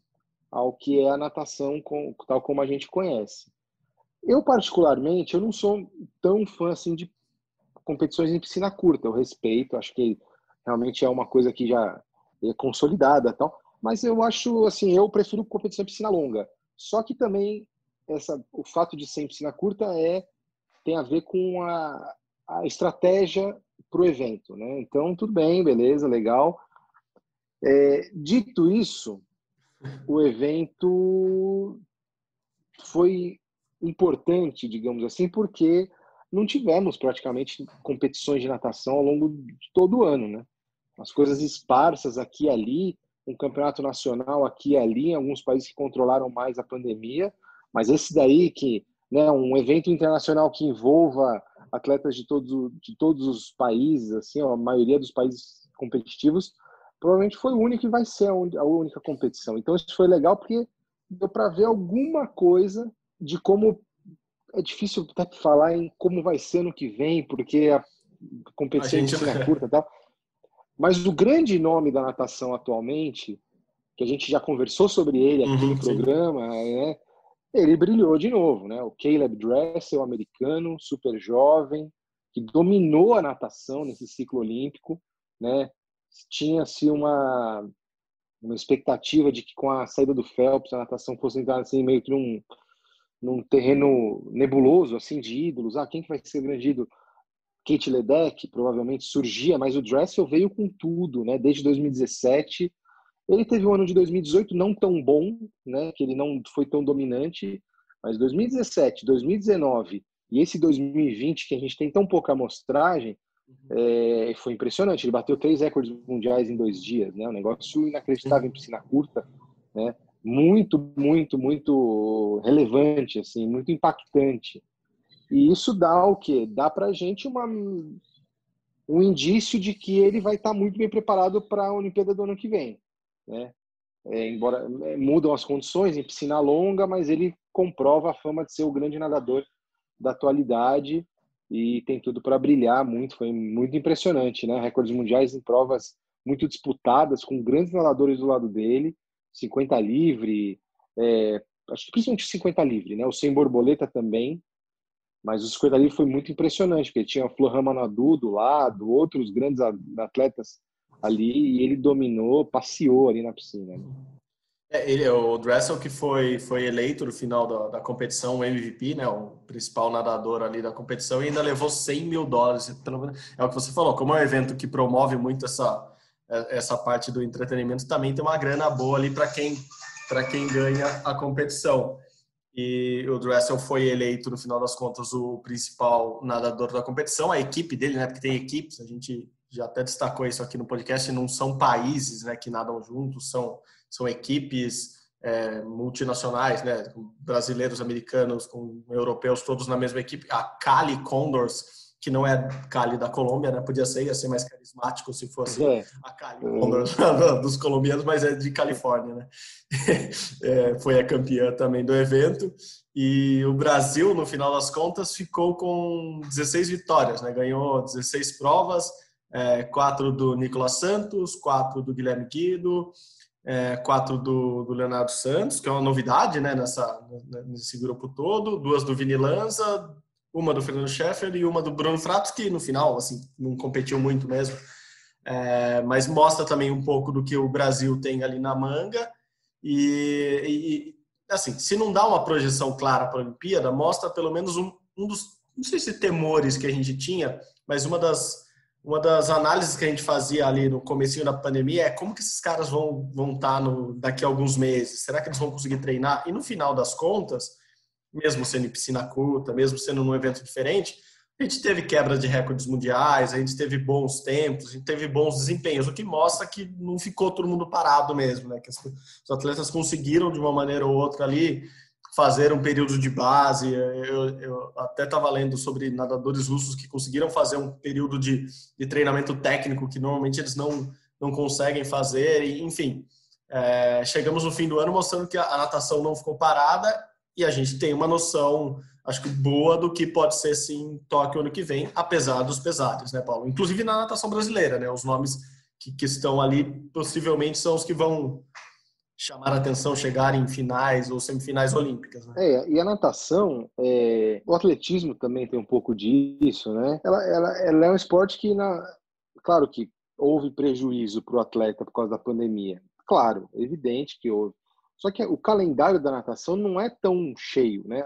ao que é a natação, com, tal como a gente conhece. Eu, particularmente, eu não sou tão fã assim de competições em piscina curta. Eu respeito, acho que realmente é uma coisa que já é consolidada tal. Mas eu acho, assim, eu prefiro competição em piscina longa. Só que também essa, o fato de ser em piscina curta é tem a ver com a, a estratégia para o evento, né? Então tudo bem, beleza, legal. É, dito isso, o evento foi importante, digamos assim, porque não tivemos praticamente competições de natação ao longo de todo o ano, né? As coisas esparsas aqui e ali, um campeonato nacional aqui e ali, em alguns países que controlaram mais a pandemia, mas esse daí que, né, um evento internacional que envolva atletas de todos, de todos os países, assim, a maioria dos países competitivos, provavelmente foi o único e vai ser a única competição. Então isso foi legal porque deu para ver alguma coisa de como é difícil até falar em como vai ser no que vem, porque a competição a gente... é curta e tal. Mas o grande nome da natação atualmente, que a gente já conversou sobre ele aqui uhum, no programa, né, ele brilhou de novo, né? O Caleb Dressel, americano, super jovem, que dominou a natação nesse ciclo olímpico, né? Tinha-se uma uma expectativa de que com a saída do Phelps a natação fosse entrar assim meio que num, num terreno nebuloso assim de ídolos. Ah, quem que vai ser o grande ídolo? Kate Ledeck provavelmente surgia, mas o Dressel veio com tudo, né? Desde 2017 ele teve um ano de 2018 não tão bom, né, que ele não foi tão dominante, mas 2017, 2019 e esse 2020 que a gente tem tão pouca amostragem, uhum. é, foi impressionante. Ele bateu três recordes mundiais em dois dias, né, um negócio inacreditável em piscina curta, né. Muito, muito, muito relevante, assim, muito impactante. E isso dá o quê? Dá para a gente uma, um indício de que ele vai estar tá muito bem preparado para a Olimpíada do ano que vem. Né? É, embora é, mudam as condições em piscina longa, mas ele comprova a fama de ser o grande nadador da atualidade e tem tudo para brilhar muito. Foi muito impressionante, né? Recordes mundiais em provas muito disputadas, com grandes nadadores do lado dele, 50 livre, é, acho que principalmente 50 livre, né? O sem borboleta também, mas o 50 livre foi muito impressionante, porque tinha Florent Manadu do lado, outros grandes atletas ali, e ele dominou, passeou ali na piscina. Né? É, ele, o Dressel que foi, foi eleito no final da, da competição o MVP, né, o principal nadador ali da competição, e ainda levou 100 mil dólares. É o que você falou, como é um evento que promove muito essa, essa parte do entretenimento, também tem uma grana boa ali para quem, quem ganha a competição. E o Dressel foi eleito, no final das contas, o principal nadador da competição, a equipe dele, né, porque tem equipes, a gente já até destacou isso aqui no podcast, não são países né, que nadam juntos, são são equipes é, multinacionais, né, brasileiros, americanos, com europeus, todos na mesma equipe. A Cali Condors, que não é Cali da Colômbia, né, podia ser, ia ser mais carismático se fosse é. a Cali <laughs> dos colombianos, mas é de Califórnia, né. <laughs> É, foi a campeã também do evento. E o Brasil, no final das contas, ficou com 16 vitórias, né, ganhou 16 provas, é, quatro do Nicolas Santos, quatro do Guilherme Guido, é, quatro do, do, Leonardo Santos, que é uma novidade né, nessa, nesse grupo todo, duas do Vini Lanza, uma do Fernando Scheffer e uma do Bruno Fratos, que no final assim, não competiu muito mesmo, é, mas mostra também um pouco do que o Brasil tem ali na manga. E, e assim, se não dá uma projeção clara para a Olimpíada, mostra pelo menos um, um dos, não sei se temores que a gente tinha, mas uma das uma das análises que a gente fazia ali no começo da pandemia é como que esses caras vão vão estar tá no, daqui a alguns meses. Será que eles vão conseguir treinar? E no final das contas, mesmo sendo em piscina curta, mesmo sendo num evento diferente, a gente teve quebra de recordes mundiais, a gente teve bons tempos, a gente teve bons desempenhos, o que mostra que não ficou todo mundo parado mesmo, né? Que os atletas conseguiram de uma maneira ou outra ali fazer um período de base. Eu, eu até estava lendo sobre nadadores russos que conseguiram fazer um período de, de, treinamento técnico que normalmente eles não, não conseguem fazer. E, enfim, é, chegamos no fim do ano mostrando que a, a, natação não ficou parada e a gente tem uma noção, acho que boa, do que pode ser sim Tóquio ano que vem, apesar dos pesares, né, Paulo? Inclusive na natação brasileira, né? Os nomes que, que estão ali possivelmente são os que vão chamar a atenção, chegar em finais ou semifinais olímpicas. Né? É, e a natação, é, o atletismo também tem um pouco disso, né? Ela, ela, ela é um esporte que, na, claro que houve prejuízo para o atleta por causa da pandemia. Claro, evidente que houve. Só que o calendário da natação não é tão cheio, né?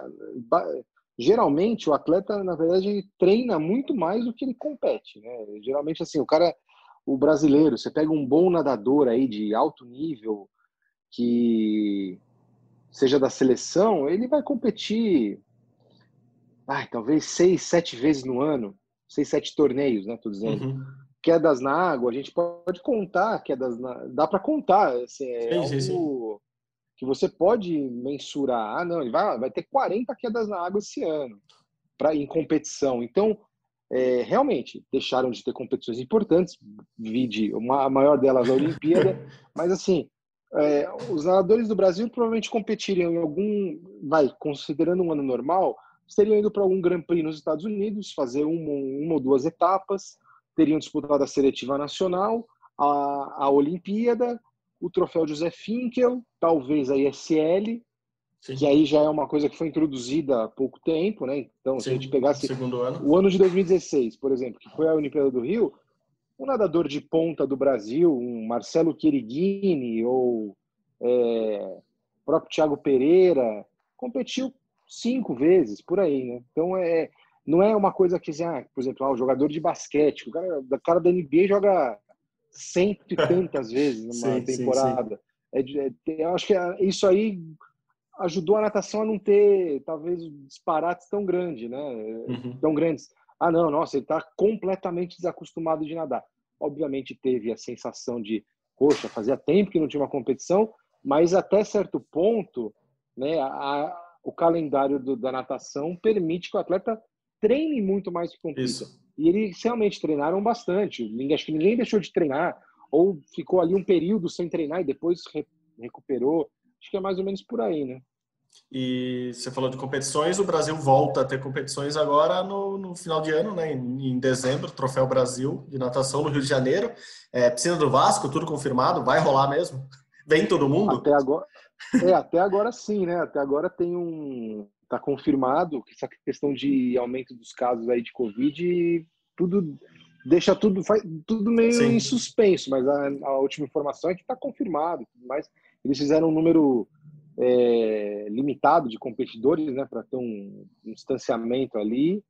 Geralmente o atleta, na verdade, treina muito mais do que ele compete, né? Geralmente assim, o cara, o brasileiro, você pega um bom nadador aí de alto nível, que seja da seleção, ele vai competir, ai, talvez seis, sete vezes no ano, seis, sete torneios, né? Tô dizendo. Uhum. Quedas na água, a gente pode contar quedas na, dá para contar, assim, é sim, sim, algo sim. Que você pode mensurar. Ah, não, ele vai, vai ter 40 quedas na água esse ano para em competição. Então, é, realmente deixaram de ter competições importantes, vide uma, a maior delas a Olimpíada, <laughs> mas assim é, os nadadores do Brasil provavelmente competiriam em algum, vai, considerando um ano normal, estariam indo para algum Grand Prix nos Estados Unidos, fazer uma, uma ou duas etapas, teriam disputado a seletiva nacional, a, a Olimpíada, o troféu José Finkel, talvez a ISL, Sim. que aí já é uma coisa que foi introduzida há pouco tempo, né? Então, Sim, se a gente pegasse ano. o ano de 2016, por exemplo, que foi a Olimpíada do Rio, um nadador de ponta do Brasil, um Marcelo Querigini ou é, o próprio Thiago Pereira, competiu cinco vezes por aí, né? Então é não é uma coisa que, assim, ah, por exemplo, ah, o jogador de basquete, o cara, o cara da NBA joga cento e tantas <laughs> vezes numa sim, temporada. Sim, sim. É, é, eu acho que é, isso aí ajudou a natação a não ter talvez disparates tão grandes, né? Uhum. Tão grandes. Ah, não, nossa, ele está completamente desacostumado de nadar obviamente teve a sensação de, poxa, fazia tempo que não tinha uma competição, Mas até certo ponto, né, a, o calendário do, da natação permite que o atleta treine muito mais que compita. Isso. E eles realmente treinaram bastante. Acho que ninguém deixou de treinar ou ficou ali um período sem treinar e depois re, recuperou. Acho que é mais ou menos por aí, né? E você falou de competições, o Brasil volta a ter competições agora no, no final de ano, né? Em, em, dezembro, Troféu Brasil de natação no Rio de Janeiro. É, piscina do Vasco, tudo confirmado, vai rolar mesmo? <laughs> Vem todo mundo? Até agora, é, até agora sim, né? Até agora tem um. Está confirmado que essa questão de aumento dos casos aí de Covid, tudo deixa tudo, faz, tudo meio sim. em suspenso, mas a, a última informação é que está confirmado, mas eles fizeram um número é, limitado de competidores, né, para ter um, um, distanciamento ali.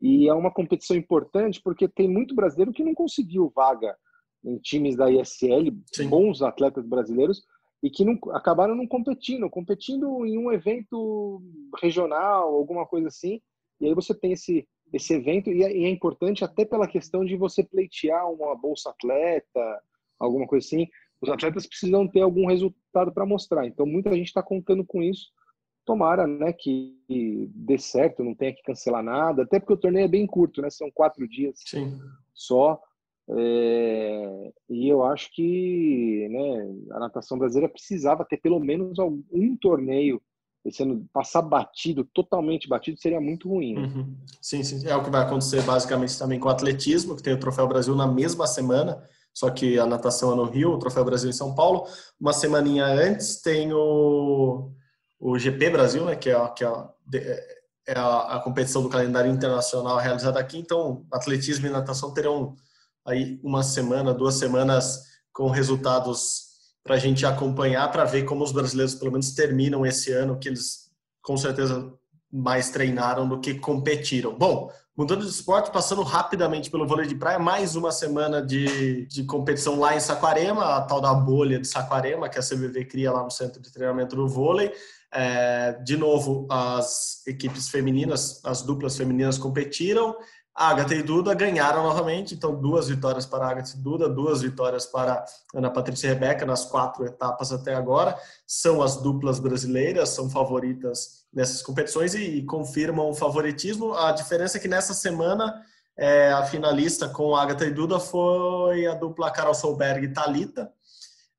E é uma competição importante porque tem muito brasileiro que não conseguiu vaga em times da ISL, Sim. bons atletas brasileiros, e que não, acabaram não competindo, competindo em um evento regional, alguma coisa assim. E aí você tem esse, esse evento, e é, e é importante até pela questão de você pleitear uma bolsa atleta, alguma coisa assim os atletas precisam ter algum resultado para mostrar. Então, muita gente está contando com isso. Tomara né, que dê certo, não tenha que cancelar nada, até porque o torneio é bem curto, né? São quatro dias Sim. só. É, e eu acho que né, a natação brasileira precisava ter pelo menos um torneio esse ano passar batido, totalmente batido, seria muito ruim. Né? Uhum. Sim, sim. É o que vai acontecer basicamente também com o atletismo, que tem o Troféu Brasil na mesma semana só que a natação é no Rio, o Troféu Brasil em São Paulo. Uma semaninha antes tem o, o GP Brasil, né, que é, que é, é a, a, competição do calendário internacional realizada aqui. Então, atletismo e natação terão aí uma semana, duas semanas com resultados para a gente acompanhar, para ver como os brasileiros pelo menos terminam esse ano, que eles com certeza mais treinaram do que competiram. Bom, Mudando de esporte, passando rapidamente pelo vôlei de praia, mais uma semana de, de competição lá em Saquarema, a tal da bolha de Saquarema, que a CBV cria lá no centro de treinamento do vôlei. É, de novo, as equipes femininas, as duplas femininas competiram. A Agatha e Duda ganharam novamente, então duas vitórias para a Agatha e Duda, duas vitórias para Ana Patrícia e Rebeca nas quatro etapas até agora. São as duplas brasileiras, são favoritas nessas competições e confirmam o favoritismo. A diferença é que nessa semana é, a finalista com Agatha e Duda foi a dupla Carol Solberg e Talita,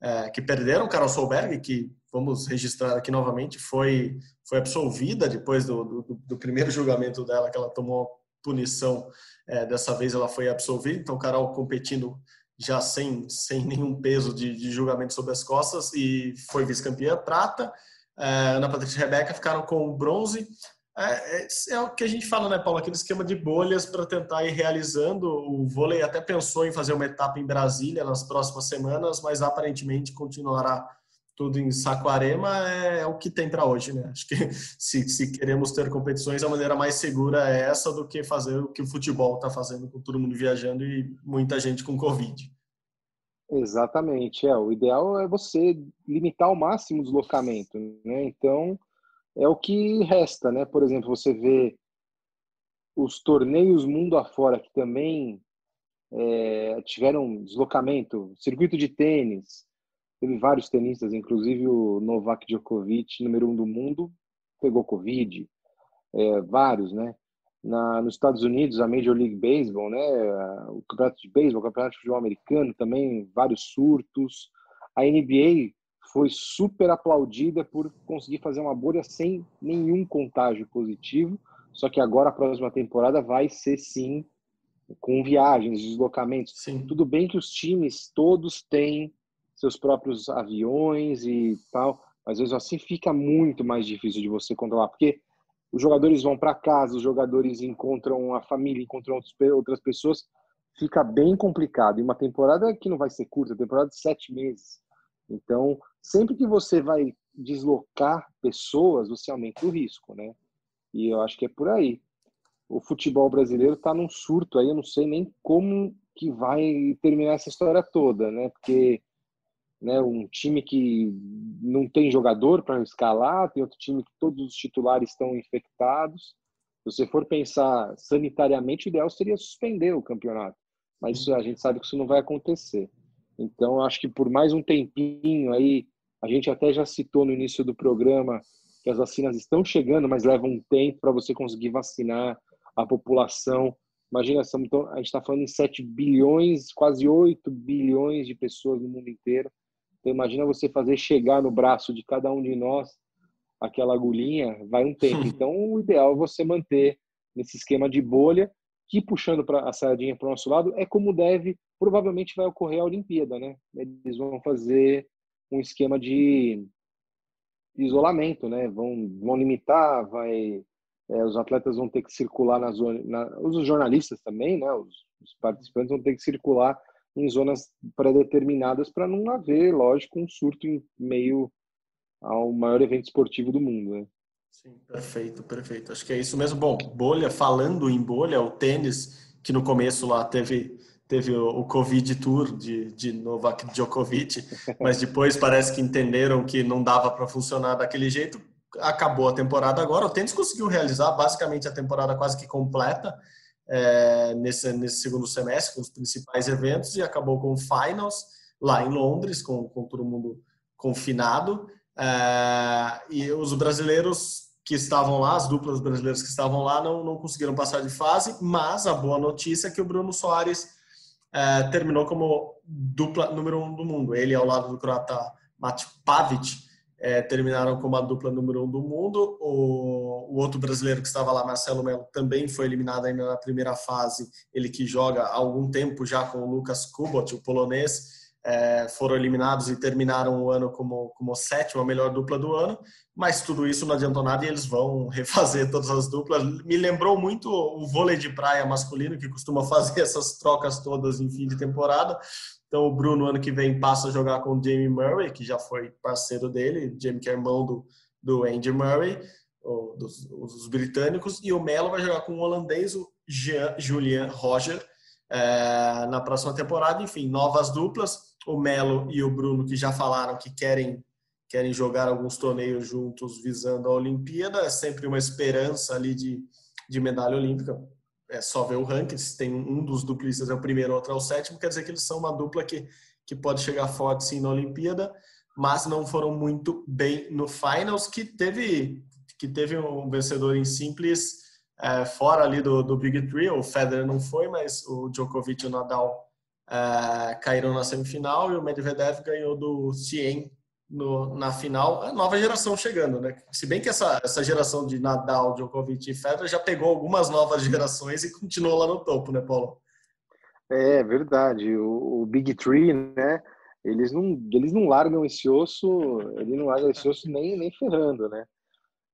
é, que perderam. Carol Solberg, que vamos registrar aqui novamente, foi, foi absolvida depois do, do, do primeiro julgamento dela, que ela tomou punição. É, dessa vez ela foi absolvida, então Carol competindo já sem, sem nenhum peso de, de julgamento sobre as costas e foi vice-campeã prata é, Ana Patrícia e Rebeca ficaram com o bronze. É, é, é, o que a gente fala, né, Paulo? Aquele esquema de bolhas para tentar ir realizando. O vôlei até pensou em fazer uma etapa em Brasília nas próximas semanas, mas aparentemente continuará tudo em Saquarema. É, é o que tem para hoje, né? Acho que <laughs> se, se, queremos ter competições, a maneira mais segura é essa do que fazer o que o futebol está fazendo, com todo mundo viajando e muita gente com Covid. Exatamente, é. O ideal é você limitar ao máximo o deslocamento, né? Então, é o que resta, né? Por exemplo, você vê os torneios mundo afora que também é, tiveram deslocamento, circuito de tênis, teve vários tenistas, inclusive o Novak Djokovic, número um do mundo, pegou Covid, é, vários, né? na, nos Estados Unidos, a Major League Baseball, né, o campeonato de beisebol, o campeonato de futebol americano também, vários surtos. A NBA foi super aplaudida por conseguir fazer uma bolha sem nenhum contágio positivo, só que agora a próxima temporada vai ser sim com viagens, deslocamentos. Sim. Tudo bem que os times todos têm seus próprios aviões e tal, mas mesmo assim fica muito mais difícil de você controlar, porque os jogadores vão para casa, os jogadores encontram a família, encontram outras pessoas, fica bem complicado. E uma temporada que não vai ser curta, temporada de sete meses. Então, sempre que você vai deslocar pessoas, você aumenta o risco, né? E eu acho que é por aí. O futebol brasileiro está num surto aí, eu não sei nem como que vai terminar essa história toda, né? Porque né, um time que não tem jogador para escalar, tem outro time que todos os titulares estão infectados. Se você for pensar sanitariamente, o ideal seria suspender o campeonato, mas a gente sabe que isso não vai acontecer. Então, acho que por mais um tempinho aí, A gente até já citou no início do programa que as vacinas estão chegando, mas levam um tempo para você conseguir vacinar a população. Imagina, a gente está falando em 7 bilhões, quase 8 bilhões de pessoas no mundo inteiro. Então, imagina você fazer chegar no braço de cada um de nós aquela agulhinha, vai um tempo. <laughs> Então, o ideal é você manter nesse esquema de bolha, que puxando pra, a sardinha para o nosso lado, é como deve, provavelmente vai ocorrer a Olimpíada, né? Eles vão fazer um esquema de isolamento, né? Vão, vão limitar, vai, é, os atletas vão ter que circular na zona, na, os jornalistas também, né? Os, os participantes vão ter que circular em zonas pré-determinadas para não haver, lógico, um surto em meio ao maior evento esportivo do mundo, né? Sim, perfeito, perfeito. Acho que é isso mesmo. Bom, bolha, falando em bolha, o tênis, que no começo lá teve, teve o, Covid Tour de, de Novak Djokovic, <laughs> mas depois parece que entenderam que não dava para funcionar daquele jeito. Acabou a temporada agora. O tênis conseguiu realizar basicamente a temporada quase que completa é, nesse, nesse segundo semestre, com os principais eventos, e acabou com o Finals lá em Londres, com, com todo mundo confinado. É, e os brasileiros que estavam lá, as duplas brasileiras que estavam lá, não, não conseguiram passar de fase, mas a boa notícia é que o Bruno Soares é, terminou como dupla número um do mundo. Ele, ao lado do croata Mate Pavic, é, terminaram como a dupla número um do mundo. O, o, outro brasileiro que estava lá, Marcelo Melo, também foi eliminado ainda na primeira fase. Ele que joga há algum tempo já com o Lucas Kubot, o polonês, é, foram eliminados e terminaram o ano como, como sétima melhor dupla do ano, mas tudo isso não adiantou nada e eles vão <laughs> refazer todas as duplas. Me lembrou muito o vôlei de praia masculino, que costuma fazer <laughs> essas trocas todas em fim de temporada. Então o Bruno, ano que vem, passa a jogar com o Jamie Murray, que já foi parceiro dele, Jamie que é irmão do, do Andy Murray, dos, dos britânicos, e o Melo vai jogar com o holandês, o Jean, Julian Roger, é, na próxima temporada. Enfim, novas duplas o Melo e o Bruno, que já falaram que querem, querem jogar alguns torneios juntos visando a Olimpíada. É sempre uma esperança ali de, de medalha olímpica. É só ver o ranking, se tem um dos duplistas é o primeiro, outro é o sétimo, quer dizer que eles são uma dupla que, que pode chegar forte sim na Olimpíada, mas não foram muito bem no finals, que teve, que teve um vencedor em simples é, fora ali do, do Big Three. O Federer não foi, mas o Djokovic e o Nadal uh, caíram na semifinal e o Medvedev ganhou do Cien no, na final. A nova geração chegando, né? Se bem que essa, essa geração de Nadal, Djokovic e Federer já pegou algumas novas <laughs> gerações e continuou lá no topo, né, Paulo? É verdade. O, o Big Three, né? Eles não, eles não largam esse osso, ele não larga esse osso nem, nem ferrando, né?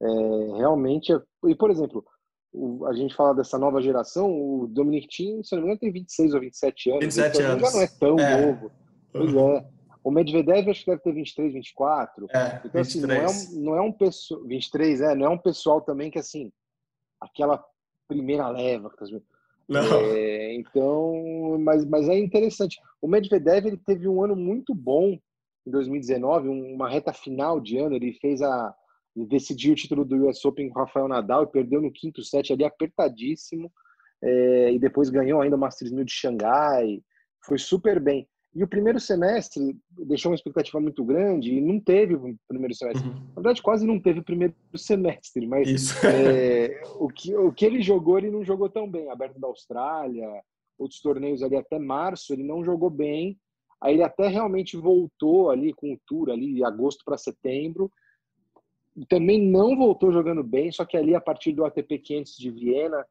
É, realmente, é, e por exemplo, o, a gente fala dessa nova geração, o Dominic Thiem, se não me engano, tem 26 ou 27 anos. 27 então anos. já não é tão é. novo. Pois é. O Medvedev acho que deve ter 23, 24. É, então, 23. assim, não é, um, não é um pessoal. 23, é, não é um pessoal também que, assim, aquela primeira leva. Não. É, então, mas, mas é interessante. O Medvedev ele teve um ano muito bom em 2019, uma reta final de ano. Ele fez a, decidiu o título do US Open com o Rafael Nadal e perdeu no quinto set ali apertadíssimo. É, e depois ganhou ainda o Masters 1000 de Xangai. Foi super bem. E o primeiro semestre deixou uma expectativa muito grande e não teve o primeiro semestre. Uhum. Na verdade, quase não teve o primeiro semestre, mas é, o, que, o que ele jogou, ele não jogou tão bem. Aberto da Austrália, outros torneios ali até março, ele não jogou bem. Aí ele até realmente voltou ali com o Tour, ali de agosto para setembro, também não voltou jogando bem, só que ali a partir do ATP 500 de Viena,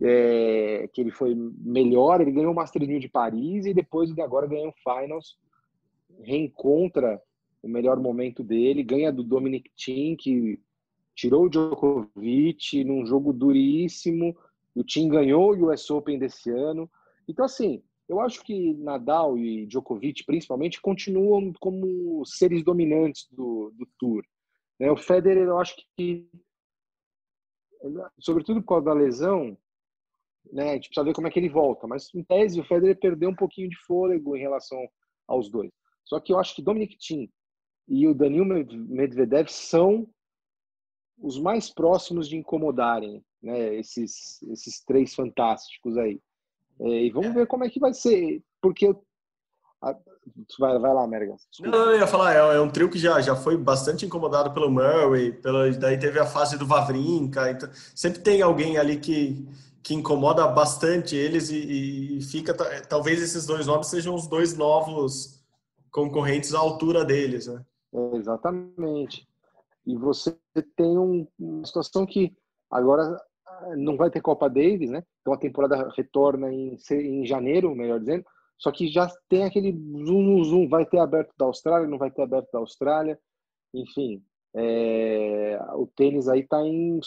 é, que ele foi melhor, ele ganhou o Master 1000 de Paris e depois de agora ganhou o Finals, reencontra o melhor momento dele, ganha do Dominic Thiem, que tirou o Djokovic num jogo duríssimo, o Thiem ganhou o US Open desse ano. Então, assim, eu acho que Nadal e Djokovic, principalmente, continuam como seres dominantes do, do Tour. Né? O Federer, eu acho que, sobretudo por causa da lesão, né, a gente precisa ver como é que ele volta. Mas, em tese, o Federer perdeu um pouquinho de fôlego em relação aos dois. Só que eu acho que Dominic Thiem e o Danil Medvedev são os mais próximos de incomodarem né, esses, esses três fantásticos aí. É, e vamos ver como é que vai ser, porque Vai, vai lá, Mergas. Não, eu ia falar, é, é, um trio que já, já foi bastante incomodado pelo Murray, pela, daí teve a fase do Vavrinka, então, sempre tem alguém ali que, que incomoda bastante eles e, e fica, talvez esses dois nomes sejam os dois novos concorrentes à altura deles, né? exatamente. E você tem um, uma situação que agora ah, não vai ter Copa Davis, né? Então a temporada retorna em, em janeiro, melhor dizendo. Só que já tem aquele zoom, zoom, vai ter aberto da Austrália, não vai ter aberto da Austrália, enfim. É, o tênis aí está em,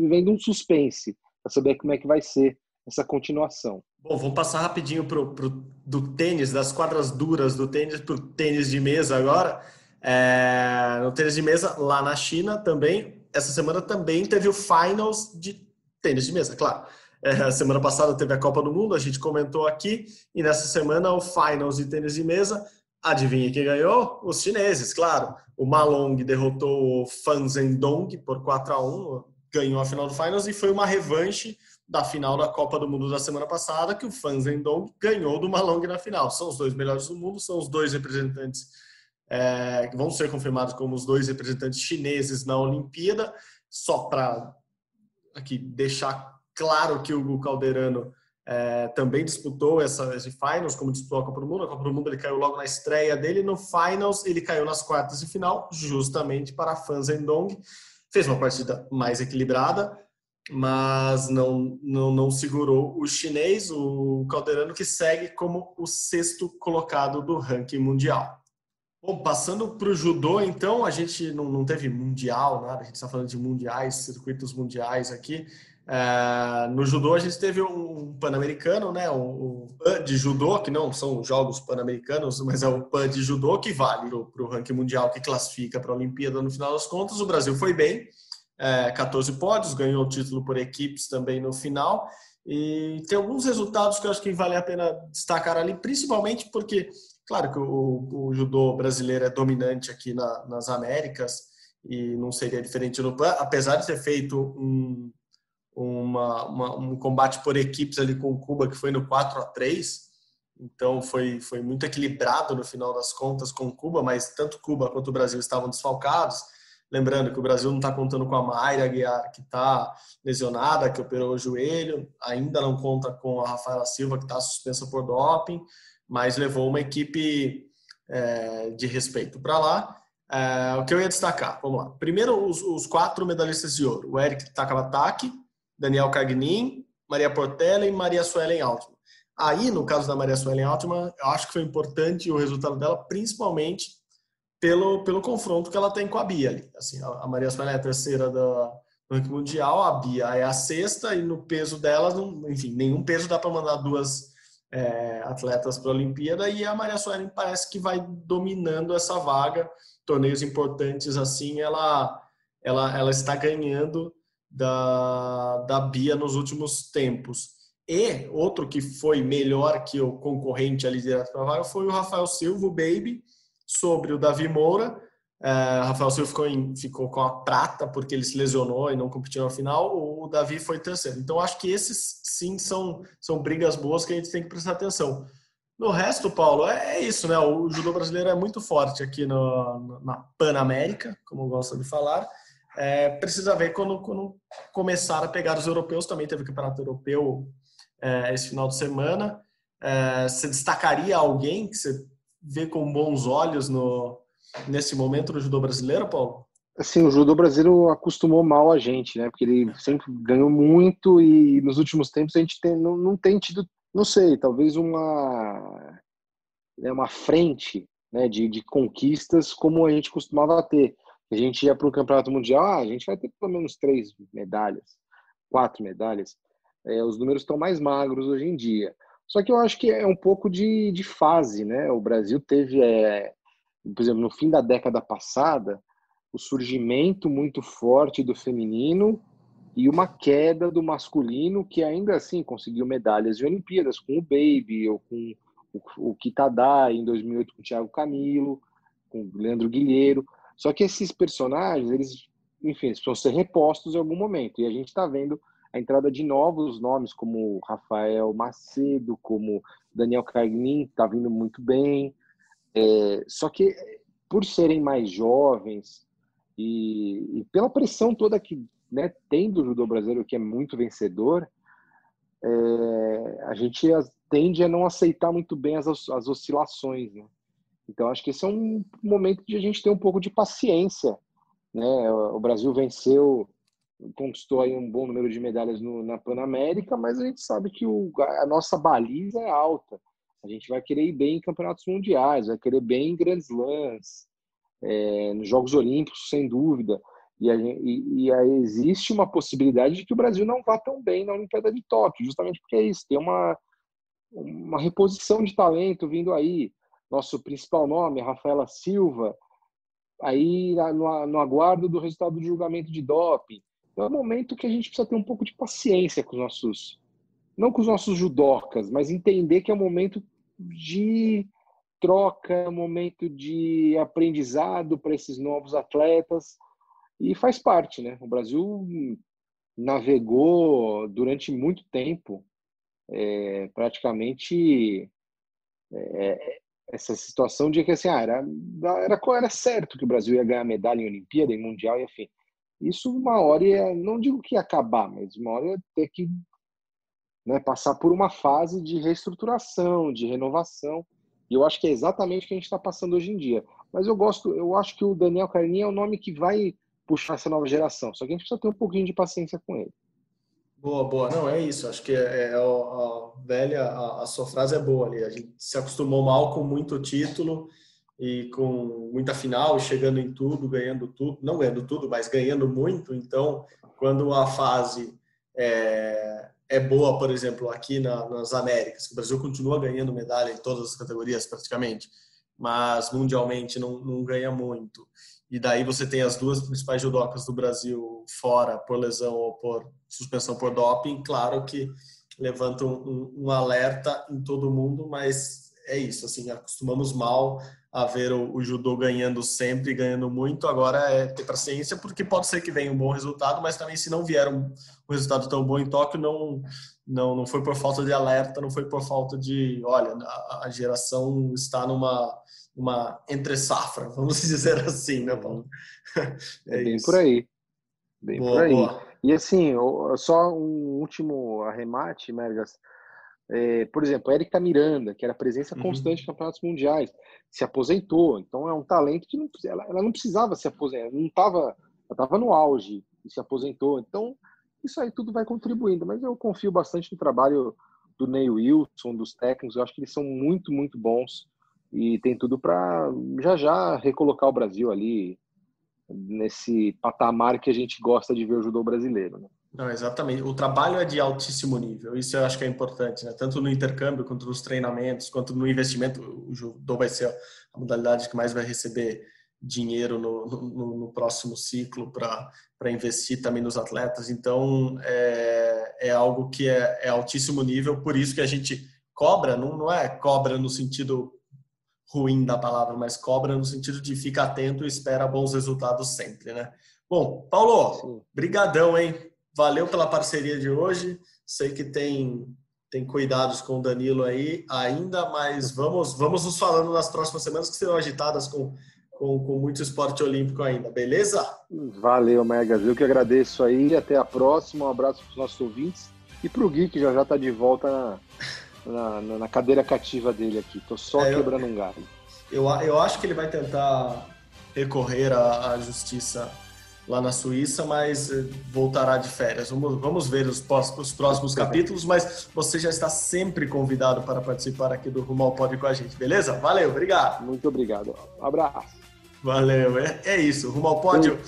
vivendo um suspense para saber como é que vai ser essa continuação. Bom, vamos passar rapidinho pro, pro, do tênis, das quadras duras do tênis para o tênis de mesa agora. É, no tênis de mesa, lá na China também, essa semana também teve o finals de tênis de mesa, claro. É, semana passada teve a Copa do Mundo, a gente comentou aqui, e nessa semana o Finals de tênis de mesa. Adivinha quem ganhou? Os chineses, claro. O Malong derrotou o Fan Zhendong por 4 a 1 ganhou a final do Finals e foi uma revanche da final da Copa do Mundo da semana passada, que o Fan Zhendong ganhou do Malong na final. São os dois melhores do mundo, são os dois representantes é, que vão ser confirmados como os dois representantes chineses na Olimpíada. Só para aqui deixar Claro que o Hugo Calderano é, também disputou essa, esse Finals, como disputou a Copa do Mundo. A Copa do Mundo ele caiu logo na estreia dele. No Finals, ele caiu nas quartas de final, justamente para Fan Zhendong. Fez uma partida mais equilibrada, mas não, não, não segurou o chinês, o Calderano, que segue como o sexto colocado do ranking mundial. Bom, passando para o judô, então, a gente não, não teve mundial, nada, a gente está falando de mundiais, circuitos mundiais aqui. É, no judô a gente teve um pan-americano, né? O, o PAN de judô, que não são jogos pan-americanos, mas é o PAN de judô que vale para o ranking mundial que classifica para a Olimpíada no final das contas. O Brasil foi bem, é, 14 pódios, ganhou o título por equipes também no final. E tem alguns resultados que eu acho que vale a pena destacar ali, principalmente porque, claro que o, o judô brasileiro é dominante aqui na, nas Américas e não seria diferente no PAN, apesar de ter feito um uma, uma, um combate por equipes ali com Cuba que foi no 4 a 3 então foi, foi muito equilibrado no final das contas com Cuba, mas tanto Cuba quanto o Brasil estavam desfalcados. Lembrando que o Brasil não está contando com a Mayra que está lesionada, que operou o joelho, ainda não conta com a Rafaela Silva, que está suspensa por doping, mas levou uma equipe é, de respeito para lá. É, o que eu ia destacar, vamos lá. Primeiro, os, os quatro medalhistas de ouro: o Eric Takabataki, Daniel Cagnin, Maria Portela e Maria Suelen Altman. Aí, no caso da Maria Suelen Altman, eu acho que foi importante o resultado dela, principalmente pelo, pelo confronto que ela tem com a Bia ali. Assim, a Maria Suelen é a terceira da, do ranking mundial, a Bia é a sexta, e no peso dela, enfim, nenhum peso dá para mandar duas é, atletas para a Olimpíada, e a Maria Suelen parece que vai dominando essa vaga. Torneios importantes assim, ela, ela, ela está ganhando da, da Bia nos últimos tempos. E outro que foi melhor que o concorrente ali direto para a vaga foi o Rafael Silva, o Baby, sobre o Davi Moura. É, Rafael Silva ficou, em, ficou com a prata porque ele se lesionou e não competiu na final. O Davi foi terceiro. Então acho que esses sim são, são brigas boas que a gente tem que prestar atenção. No resto, Paulo, é, é isso, né? O judô brasileiro é muito forte aqui no, na Panamérica, como gosta de falar. É, precisa ver quando, quando começar a pegar os europeus. Também teve o campeonato europeu é, esse final de semana. É, você destacaria alguém que você vê com bons olhos no, nesse momento no judô brasileiro, Paulo? Assim, o judô brasileiro acostumou mal a gente, né? Porque ele sempre ganhou muito e nos últimos tempos a gente tem, não, não tem tido, não sei, talvez uma né, uma frente né, de, de conquistas como a gente costumava ter a gente ia para o campeonato mundial, ah, a gente vai ter pelo menos três medalhas, quatro medalhas. É, os números estão mais magros hoje em dia. Só que eu acho que é um pouco de, de fase, né? O Brasil teve, é, por exemplo, no fim da década passada, o surgimento muito forte do feminino e uma queda do masculino que ainda assim conseguiu medalhas de Olimpíadas com o Baby ou com o, o Kitadá em 2008 com o Thiago Camilo, com o Leandro Guilheiro. Só que esses personagens, eles, enfim, eles precisam ser repostos em algum momento. E a gente está vendo a entrada de novos nomes, como Rafael Macedo, como Daniel Carmin está vindo muito bem. É, só que por serem mais jovens e, e pela pressão toda que né, tem do judô brasileiro, que é muito vencedor, é, a gente tende a não aceitar muito bem as, as oscilações. Né? Então, acho que esse é um momento de a gente ter um pouco de paciência. Né? O Brasil venceu, conquistou aí um bom número de medalhas no, na Pan-América, mas a gente sabe que o, a nossa baliza é alta. A gente vai querer ir bem em campeonatos mundiais, vai querer bem em grandes lãs, é, nos Jogos Olímpicos, sem dúvida. E, a, e, e aí existe uma possibilidade de que o Brasil não vá tão bem na Olimpíada de Tóquio, justamente porque é isso, tem uma, uma reposição de talento vindo aí. Nosso principal nome, Rafaela Silva, aí no, no aguardo do resultado do julgamento de doping. Então é um momento que a gente precisa ter um pouco de paciência com os nossos, não com os nossos judocas, mas entender que é um momento de troca, um momento de aprendizado para esses novos atletas e faz parte, né? O Brasil navegou durante muito tempo, é, praticamente é, essa situação de que assim, ah, era, era, era certo que o Brasil ia ganhar medalha em Olimpíada, em Mundial, enfim. Isso uma hora ia, não digo que ia acabar, mas uma hora ia ter que né, passar por uma fase de reestruturação, de renovação. E eu acho que é exatamente o que a gente está passando hoje em dia. Mas eu gosto, eu acho que o Daniel Carlinhos é o nome que vai puxar essa nova geração. Só que a gente precisa ter um pouquinho de paciência com ele. Boa, boa. Não, é isso. Acho que é, é a, a velha, a, a, sua frase é boa ali. A gente se acostumou mal com muito título e com muita final, chegando em tudo, ganhando tudo. Não ganhando tudo, mas ganhando muito. Então, quando a fase é, é boa, por exemplo, aqui na, nas Américas, o Brasil continua ganhando medalha em todas as categorias praticamente, mas mundialmente não, não ganha muito e daí você tem as duas principais judocas do Brasil fora por lesão ou por suspensão por doping, claro que levanta um, um, alerta em todo mundo, mas é isso, assim, acostumamos mal a ver o, o, judô ganhando sempre, ganhando muito, agora é ter paciência, porque pode ser que venha um bom resultado, mas também se não vier um, um resultado tão bom em Tóquio, não, não, não foi por falta de alerta, não foi por falta de, olha, a, a geração está numa uma entre safra, vamos <laughs> dizer assim, né, Paulo? É, bem isso. por aí. Bem boa, por aí. Boa. E assim, só um último arremate, Mergas. É, por exemplo, Érica Miranda, que era presença uhum. constante uhum. em campeonatos mundiais, se aposentou. Então é um talento que não, ela, ela não precisava se aposentar, não estava, ela estava no auge e se aposentou. Então isso aí tudo vai contribuindo. Mas eu confio bastante no trabalho do Neil Wilson, dos técnicos. Eu acho que eles são muito, muito bons e tem tudo para já já recolocar o Brasil ali nesse patamar que a gente gosta de ver o judô brasileiro. Né? Não, exatamente. O trabalho é de altíssimo nível. Isso eu acho que é importante, né? Tanto no intercâmbio, quanto nos treinamentos, quanto no investimento. O judô vai ser a modalidade que mais vai receber dinheiro no, no, no próximo ciclo para investir também nos atletas. Então, é, é algo que é, é altíssimo nível. Por isso que a gente cobra, não, não é cobra no sentido ruim da palavra, mas cobra no sentido de fica atento e espera bons resultados sempre, né? Bom, Paulo, brigadão, hein? Valeu pela parceria de hoje. Sei que tem tem cuidados com o Danilo aí ainda, mas vamos vamos nos falando nas próximas semanas que serão agitadas com com, com muito esporte olímpico ainda, beleza? Valeu, Megas. Eu que agradeço aí. Até a próxima. Um abraço para os nossos ouvintes e para o Gui, que já já está de volta na, na, cadeira cativa dele aqui. Tô só é, quebrando eu, um galho. Eu, eu acho que ele vai tentar recorrer à, à justiça lá na Suíça, mas eh, voltará de férias. Vamos, vamos ver os, os próximos capítulos, mas você já está sempre convidado para participar aqui do Rumo ao Pódio com a gente, beleza? Valeu, obrigado. Muito obrigado. Um abraço. Valeu, é, é isso. Rumo ao Pódio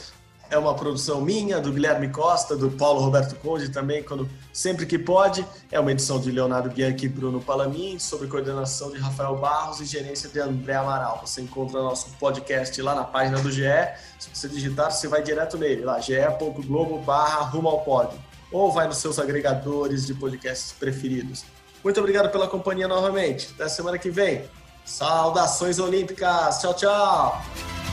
é uma produção minha, do Guilherme Costa, do Paulo Roberto Conde também, quando sempre que pode. É uma edição de Leonardo Bianchi e Bruno Palamin, sob coordenação de Rafael Barros e gerência de André Amaral. Você encontra nosso podcast lá na página do GE. Se você digitar, você vai direto nele, lá, ge.globo barra rumo ao pódio. Ou vai nos seus agregadores de podcasts preferidos. Muito obrigado pela companhia novamente. Até semana que vem. Saudações olímpicas. Tchau, tchau.